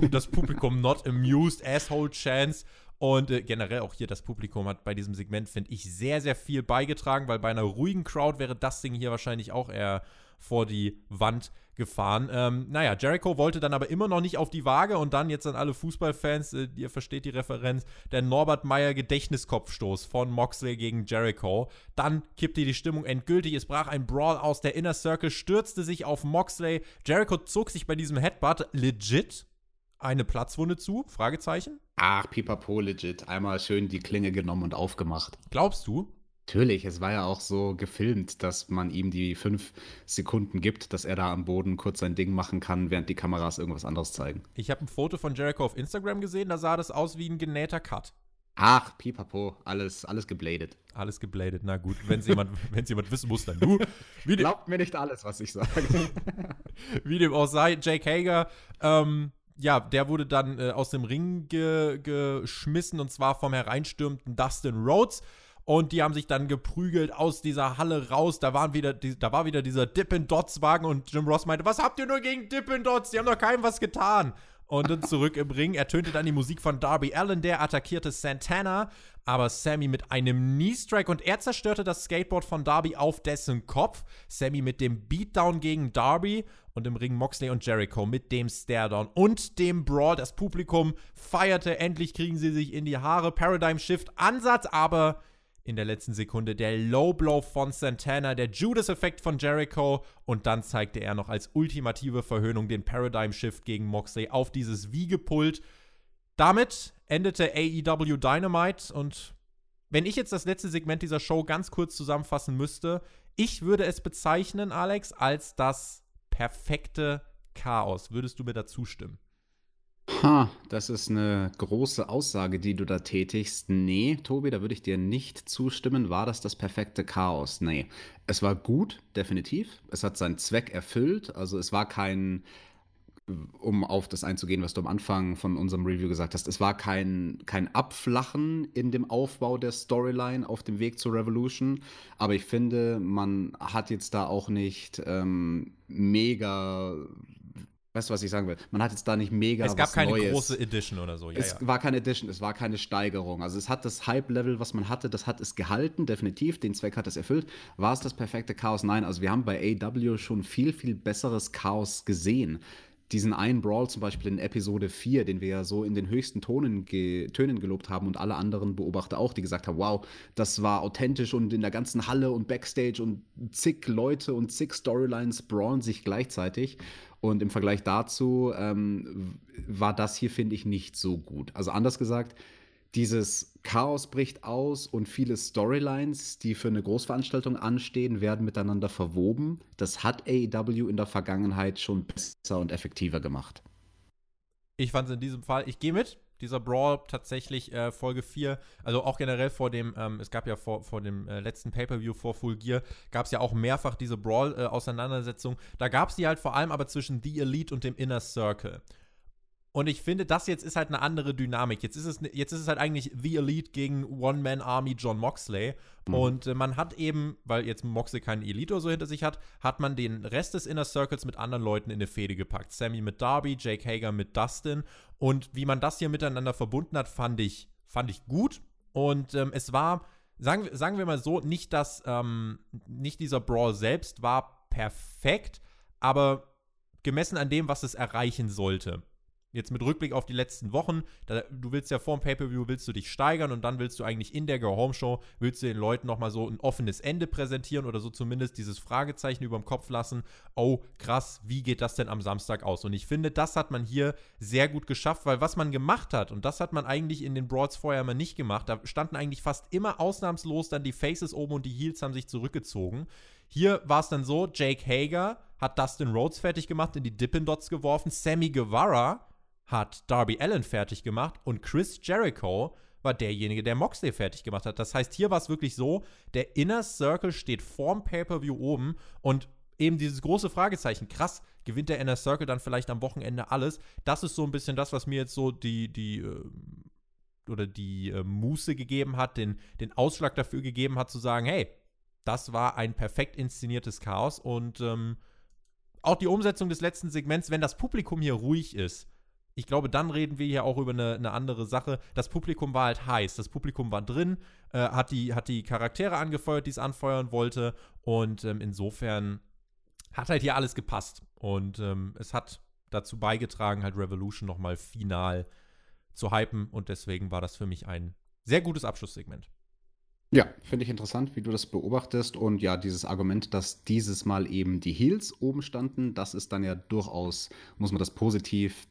Und das Publikum not amused, asshole chance. Und äh, generell auch hier das Publikum hat bei diesem Segment, finde ich, sehr, sehr viel beigetragen, weil bei einer ruhigen Crowd wäre das Ding hier wahrscheinlich auch eher vor die Wand gefahren. Ähm, naja, Jericho wollte dann aber immer noch nicht auf die Waage und dann jetzt an alle Fußballfans, äh, ihr versteht die Referenz, der Norbert Meyer Gedächtniskopfstoß von Moxley gegen Jericho. Dann kippte die Stimmung endgültig, es brach ein Brawl aus, der Inner Circle stürzte sich auf Moxley. Jericho zog sich bei diesem Headbutt legit eine Platzwunde zu? Fragezeichen. Ach, pipapo, legit. Einmal schön die Klinge genommen und aufgemacht. Glaubst du? Natürlich, es war ja auch so gefilmt, dass man ihm die fünf Sekunden gibt, dass er da am Boden kurz sein Ding machen kann, während die Kameras irgendwas anderes zeigen. Ich habe ein Foto von Jericho auf Instagram gesehen, da sah das aus wie ein genähter Cut. Ach, pipapo, alles, alles gebladet. Alles gebladet, na gut. Wenn es jemand, jemand wissen muss, dann du. Glaubt mir nicht alles, was ich sage. wie dem auch sei, Jake Hager, ähm, ja, der wurde dann äh, aus dem Ring ge geschmissen und zwar vom hereinstürmenden Dustin Rhodes. Und die haben sich dann geprügelt aus dieser Halle raus. Da, waren wieder, die, da war wieder dieser Dippin-Dots-Wagen und Jim Ross meinte: Was habt ihr nur gegen Dippin-Dots? Die haben doch keinem was getan. Und dann zurück im Ring ertönte dann die Musik von Darby Allen, der attackierte Santana, aber Sammy mit einem Knee-Strike und er zerstörte das Skateboard von Darby auf dessen Kopf. Sammy mit dem Beatdown gegen Darby und im Ring Moxley und Jericho mit dem Staredown und dem Brawl. Das Publikum feierte, endlich kriegen sie sich in die Haare. Paradigm Shift Ansatz, aber in der letzten Sekunde der Low Blow von Santana, der Judas-Effekt von Jericho und dann zeigte er noch als ultimative Verhöhnung den Paradigm Shift gegen Moxley auf dieses Wiegepult. Damit endete AEW Dynamite und wenn ich jetzt das letzte Segment dieser Show ganz kurz zusammenfassen müsste, ich würde es bezeichnen, Alex, als das perfekte Chaos. Würdest du mir da zustimmen? Ha, das ist eine große Aussage, die du da tätigst. Nee, Tobi, da würde ich dir nicht zustimmen. War das das perfekte Chaos? Nee. Es war gut, definitiv. Es hat seinen Zweck erfüllt. Also es war kein, um auf das einzugehen, was du am Anfang von unserem Review gesagt hast, es war kein, kein Abflachen in dem Aufbau der Storyline auf dem Weg zur Revolution. Aber ich finde, man hat jetzt da auch nicht ähm, mega Weißt du, was ich sagen will? Man hat jetzt da nicht mega. Es gab keine Neues. große Edition oder so. Ja, es ja. war keine Edition, es war keine Steigerung. Also es hat das Hype-Level, was man hatte, das hat es gehalten, definitiv. Den Zweck hat es erfüllt. War es das perfekte Chaos? Nein. Also wir haben bei AW schon viel, viel besseres Chaos gesehen diesen einen Brawl zum Beispiel in Episode 4, den wir ja so in den höchsten Tonen ge Tönen gelobt haben und alle anderen Beobachter auch, die gesagt haben, wow, das war authentisch und in der ganzen Halle und Backstage und zig Leute und zig Storylines brawlen sich gleichzeitig. Und im Vergleich dazu ähm, war das hier, finde ich, nicht so gut. Also anders gesagt, dieses Chaos bricht aus und viele Storylines, die für eine Großveranstaltung anstehen, werden miteinander verwoben. Das hat AEW in der Vergangenheit schon besser und effektiver gemacht. Ich fand es in diesem Fall, ich gehe mit, dieser Brawl tatsächlich äh, Folge 4, also auch generell vor dem, ähm, es gab ja vor, vor dem äh, letzten Pay-Per-View vor Full Gear, gab es ja auch mehrfach diese Brawl-Auseinandersetzung. da gab es die halt vor allem aber zwischen The Elite und dem Inner Circle. Und ich finde, das jetzt ist halt eine andere Dynamik. Jetzt ist es, jetzt ist es halt eigentlich The Elite gegen One-Man-Army John Moxley. Mhm. Und äh, man hat eben, weil jetzt Moxley keinen Elite oder so hinter sich hat, hat man den Rest des Inner Circles mit anderen Leuten in eine Fehde gepackt. Sammy mit Darby, Jake Hager mit Dustin. Und wie man das hier miteinander verbunden hat, fand ich, fand ich gut. Und ähm, es war, sagen, sagen wir mal so, nicht das, ähm, nicht dieser Brawl selbst war perfekt, aber gemessen an dem, was es erreichen sollte jetzt mit Rückblick auf die letzten Wochen, da, du willst ja vor dem Pay-Per-View, willst du dich steigern und dann willst du eigentlich in der Go-Home-Show, willst du den Leuten nochmal so ein offenes Ende präsentieren oder so zumindest dieses Fragezeichen über dem Kopf lassen, oh krass, wie geht das denn am Samstag aus? Und ich finde, das hat man hier sehr gut geschafft, weil was man gemacht hat, und das hat man eigentlich in den Broads vorher mal nicht gemacht, da standen eigentlich fast immer ausnahmslos dann die Faces oben und die Heels haben sich zurückgezogen. Hier war es dann so, Jake Hager hat Dustin Rhodes fertig gemacht, in die Dippin Dots geworfen, Sammy Guevara hat Darby Allen fertig gemacht und Chris Jericho war derjenige, der Moxley fertig gemacht hat. Das heißt, hier war es wirklich so, der Inner Circle steht vorm Pay-Per-View oben und eben dieses große Fragezeichen, krass, gewinnt der Inner Circle dann vielleicht am Wochenende alles? Das ist so ein bisschen das, was mir jetzt so die, die, äh, oder die äh, Muße gegeben hat, den, den Ausschlag dafür gegeben hat, zu sagen, hey, das war ein perfekt inszeniertes Chaos und ähm, auch die Umsetzung des letzten Segments, wenn das Publikum hier ruhig ist, ich glaube, dann reden wir hier auch über eine, eine, andere Sache. Das Publikum war halt heiß. Das Publikum war drin, äh, hat, die, hat die Charaktere angefeuert, die es anfeuern wollte. Und ähm, insofern hat halt hier alles gepasst. Und ähm, es hat dazu beigetragen, halt Revolution nochmal final zu hypen. Und deswegen war das für mich ein sehr gutes Abschlusssegment. Ja, finde ich interessant, wie du das beobachtest. Und ja, dieses Argument, dass dieses Mal eben die Heels oben standen, das ist dann ja durchaus, muss man das positiv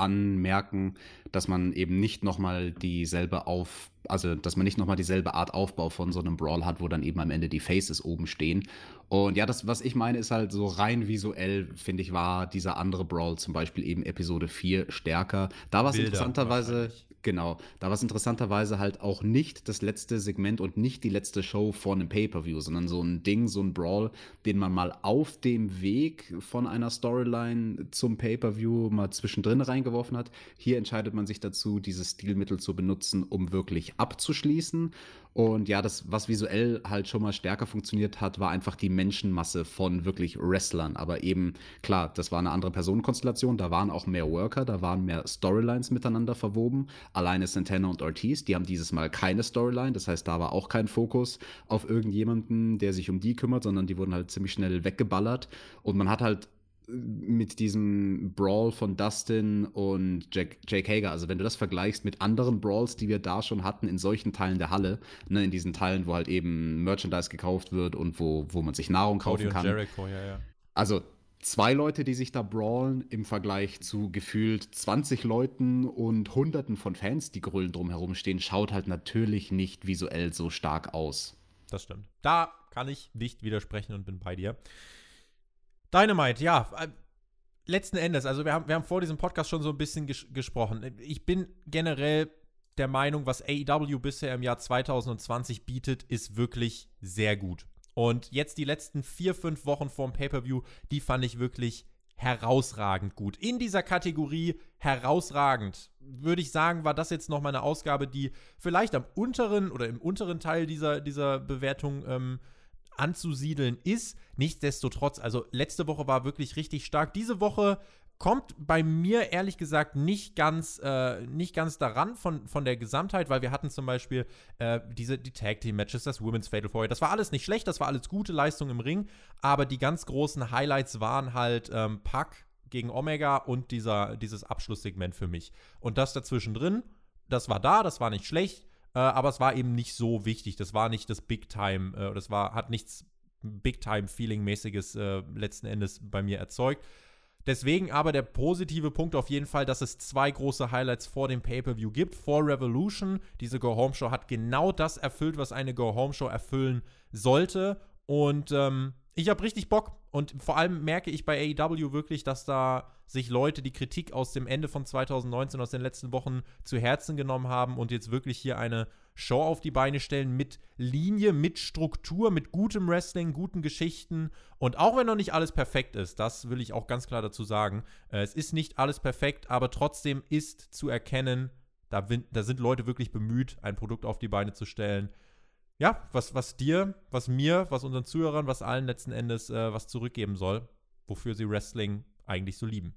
anmerken, dass man eben nicht nochmal dieselbe auf, also dass man nicht nochmal dieselbe Art Aufbau von so einem Brawl hat, wo dann eben am Ende die Faces oben stehen. Und ja, das, was ich meine, ist halt so rein visuell, finde ich, war dieser andere Brawl, zum Beispiel eben Episode 4, stärker. Da war es interessanterweise Genau, da war es interessanterweise halt auch nicht das letzte Segment und nicht die letzte Show vor einem Pay-Per-View, sondern so ein Ding, so ein Brawl, den man mal auf dem Weg von einer Storyline zum Pay-Per-View mal zwischendrin reingeworfen hat. Hier entscheidet man sich dazu, dieses Stilmittel zu benutzen, um wirklich abzuschließen. Und ja, das, was visuell halt schon mal stärker funktioniert hat, war einfach die Menschenmasse von wirklich Wrestlern. Aber eben, klar, das war eine andere Personenkonstellation, da waren auch mehr Worker, da waren mehr Storylines miteinander verwoben. Alleine Santana und Ortiz, die haben dieses Mal keine Storyline, das heißt, da war auch kein Fokus auf irgendjemanden, der sich um die kümmert, sondern die wurden halt ziemlich schnell weggeballert. Und man hat halt mit diesem Brawl von Dustin und Jack, Jake Hager, also wenn du das vergleichst mit anderen Brawls, die wir da schon hatten in solchen Teilen der Halle, ne, in diesen Teilen, wo halt eben Merchandise gekauft wird und wo, wo man sich Nahrung kaufen Cody kann. Jericho, ja, ja. Also zwei Leute, die sich da brawlen, im Vergleich zu gefühlt 20 Leuten und Hunderten von Fans, die grüllen drumherum stehen, schaut halt natürlich nicht visuell so stark aus. Das stimmt. Da kann ich nicht widersprechen und bin bei dir. Dynamite, ja. Äh, letzten Endes, also wir haben, wir haben vor diesem Podcast schon so ein bisschen ges gesprochen. Ich bin generell der Meinung, was AEW bisher im Jahr 2020 bietet, ist wirklich sehr gut. Und jetzt die letzten vier, fünf Wochen vorm Pay-Per-View, die fand ich wirklich herausragend gut. In dieser Kategorie herausragend, würde ich sagen, war das jetzt noch mal eine Ausgabe, die vielleicht am unteren oder im unteren Teil dieser, dieser Bewertung ähm, anzusiedeln ist. Nichtsdestotrotz, also letzte Woche war wirklich richtig stark. Diese Woche kommt bei mir ehrlich gesagt nicht ganz, äh, nicht ganz daran von, von der Gesamtheit, weil wir hatten zum Beispiel äh, diese, die Tag Team Matches, das Women's Fatal Four. Das war alles nicht schlecht, das war alles gute Leistung im Ring, aber die ganz großen Highlights waren halt ähm, Pack gegen Omega und dieser, dieses Abschlusssegment für mich. Und das dazwischen drin, das war da, das war nicht schlecht. Äh, aber es war eben nicht so wichtig. Das war nicht das Big Time, äh, das war, hat nichts Big Time-Feeling-mäßiges äh, letzten Endes bei mir erzeugt. Deswegen aber der positive Punkt auf jeden Fall, dass es zwei große Highlights vor dem Pay-Per-View gibt. Vor Revolution, diese Go-Home-Show hat genau das erfüllt, was eine Go-Home-Show erfüllen sollte. Und ähm, ich habe richtig Bock und vor allem merke ich bei AEW wirklich, dass da sich Leute die Kritik aus dem Ende von 2019, aus den letzten Wochen zu Herzen genommen haben und jetzt wirklich hier eine Show auf die Beine stellen mit Linie, mit Struktur, mit gutem Wrestling, guten Geschichten. Und auch wenn noch nicht alles perfekt ist, das will ich auch ganz klar dazu sagen, äh, es ist nicht alles perfekt, aber trotzdem ist zu erkennen, da, da sind Leute wirklich bemüht, ein Produkt auf die Beine zu stellen. Ja, was, was dir, was mir, was unseren Zuhörern, was allen letzten Endes äh, was zurückgeben soll, wofür sie Wrestling eigentlich so lieben.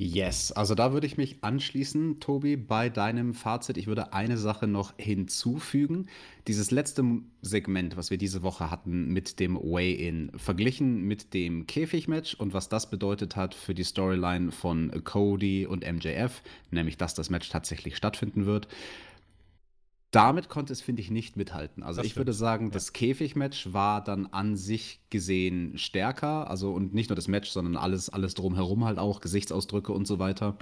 Yes, also da würde ich mich anschließen, Tobi, bei deinem Fazit. Ich würde eine Sache noch hinzufügen. Dieses letzte Segment, was wir diese Woche hatten mit dem Way-In, verglichen mit dem Käfigmatch und was das bedeutet hat für die Storyline von Cody und MJF, nämlich dass das Match tatsächlich stattfinden wird damit konnte es, finde ich, nicht mithalten. Also das ich stimmt. würde sagen, ja. das Käfigmatch war dann an sich gesehen stärker. Also und nicht nur das Match, sondern alles, alles drumherum halt auch, Gesichtsausdrücke und so weiter.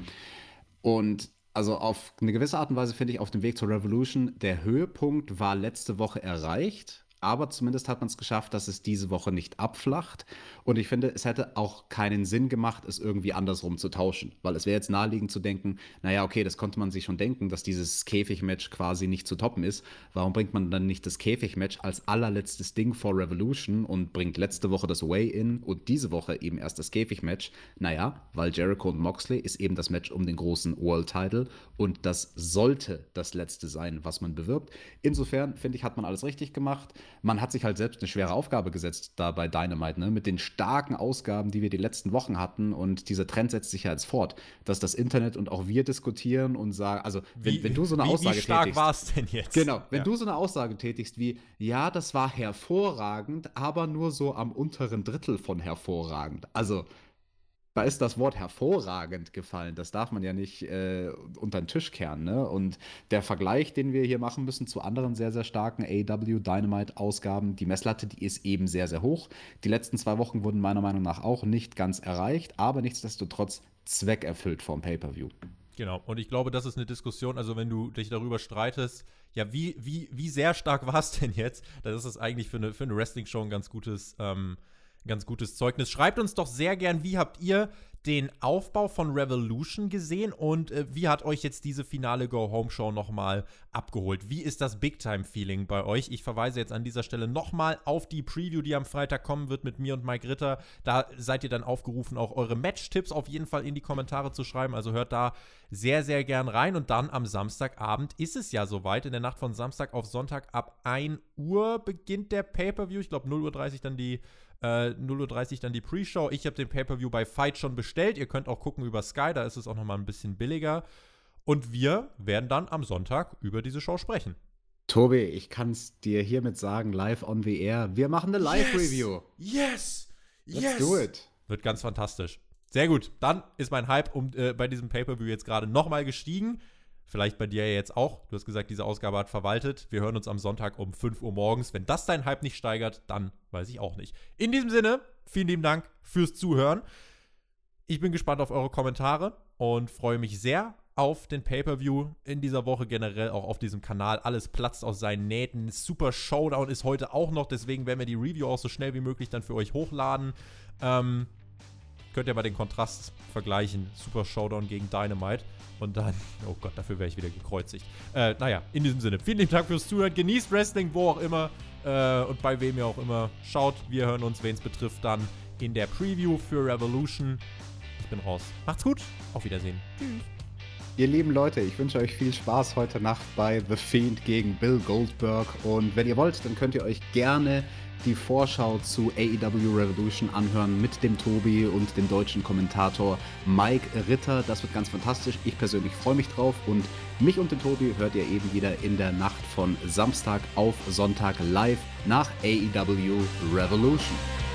Und also auf eine gewisse Art und Weise finde ich auf dem Weg zur Revolution, der Höhepunkt war letzte Woche erreicht aber zumindest hat man es geschafft, dass es diese Woche nicht abflacht. Und ich finde, es hätte auch keinen Sinn gemacht, es irgendwie andersrum zu tauschen. Weil es wäre jetzt naheliegend zu denken, naja, okay, das konnte man sich schon denken, dass dieses Käfigmatch quasi nicht zu toppen ist. Warum bringt man dann nicht das Käfigmatch als allerletztes Ding vor Revolution und bringt letzte Woche das Way-In und diese Woche eben erst das Käfigmatch? Naja, weil Jericho und Moxley ist eben das Match um den großen World Title und das sollte das letzte sein, was man bewirbt. Insofern, finde ich, hat man alles richtig gemacht man hat sich halt selbst eine schwere Aufgabe gesetzt da bei Dynamite, ne? mit den starken Ausgaben, die wir die letzten Wochen hatten. Und dieser Trend setzt sich ja jetzt fort, dass das Internet und auch wir diskutieren und sagen, also wenn, wie, wenn du so eine wie, Aussage wie stark war es denn jetzt? Genau, wenn ja. du so eine Aussage tätigst wie, ja, das war hervorragend, aber nur so am unteren Drittel von hervorragend. Also da ist das Wort hervorragend gefallen. Das darf man ja nicht äh, unter den Tisch kehren. Ne? Und der Vergleich, den wir hier machen müssen zu anderen sehr, sehr starken AW Dynamite-Ausgaben, die Messlatte, die ist eben sehr, sehr hoch. Die letzten zwei Wochen wurden meiner Meinung nach auch nicht ganz erreicht, aber nichtsdestotrotz zweckerfüllt vom Pay-Per-View. Genau, und ich glaube, das ist eine Diskussion, also wenn du dich darüber streitest, ja, wie, wie, wie sehr stark war es denn jetzt? Dann ist das eigentlich für eine, für eine Wrestling-Show ein ganz gutes, ähm, ganz gutes Zeugnis. Schreibt uns doch sehr gern, wie habt ihr den Aufbau von Revolution gesehen und äh, wie hat euch jetzt diese finale Go-Home-Show nochmal abgeholt? Wie ist das Big-Time-Feeling bei euch? Ich verweise jetzt an dieser Stelle nochmal auf die Preview, die am Freitag kommen wird mit mir und Mike Ritter. Da seid ihr dann aufgerufen, auch eure Match-Tipps auf jeden Fall in die Kommentare zu schreiben. Also hört da sehr, sehr gern rein. Und dann am Samstagabend ist es ja soweit. In der Nacht von Samstag auf Sonntag ab 1 Uhr beginnt der Pay-Per-View. Ich glaube 0.30 Uhr dann die äh, 0.30 Uhr dann die Pre-Show. Ich habe den Pay-Per-View bei Fight schon bestellt. Ihr könnt auch gucken über Sky, da ist es auch nochmal ein bisschen billiger. Und wir werden dann am Sonntag über diese Show sprechen. Tobi, ich kann es dir hiermit sagen, live on the air. Wir machen eine Live-Review. Yes! Yes! Let's do it. Wird ganz fantastisch. Sehr gut. Dann ist mein Hype um, äh, bei diesem Pay-Per-View jetzt gerade nochmal gestiegen. Vielleicht bei dir jetzt auch. Du hast gesagt, diese Ausgabe hat verwaltet. Wir hören uns am Sonntag um 5 Uhr morgens. Wenn das dein Hype nicht steigert, dann weiß ich auch nicht. In diesem Sinne, vielen lieben Dank fürs Zuhören. Ich bin gespannt auf eure Kommentare und freue mich sehr auf den Pay-Per-View in dieser Woche, generell auch auf diesem Kanal. Alles platzt aus seinen Nähten. Super Showdown ist heute auch noch, deswegen werden wir die Review auch so schnell wie möglich dann für euch hochladen. Ähm, könnt ihr mal den Kontrast vergleichen. Super Showdown gegen Dynamite. Und dann, oh Gott, dafür wäre ich wieder gekreuzigt. Äh, naja, in diesem Sinne, vielen lieben Dank fürs Zuhören. Genießt Wrestling, wo auch immer äh, und bei wem ihr auch immer schaut. Wir hören uns, wen es betrifft, dann in der Preview für Revolution. Ich bin raus. Macht's gut. Auf Wiedersehen. Tschüss. Ihr lieben Leute, ich wünsche euch viel Spaß heute Nacht bei The Fiend gegen Bill Goldberg. Und wenn ihr wollt, dann könnt ihr euch gerne die Vorschau zu AEW Revolution anhören mit dem Tobi und dem deutschen Kommentator Mike Ritter. Das wird ganz fantastisch. Ich persönlich freue mich drauf und mich und den Tobi hört ihr eben wieder in der Nacht von Samstag auf Sonntag live nach AEW Revolution.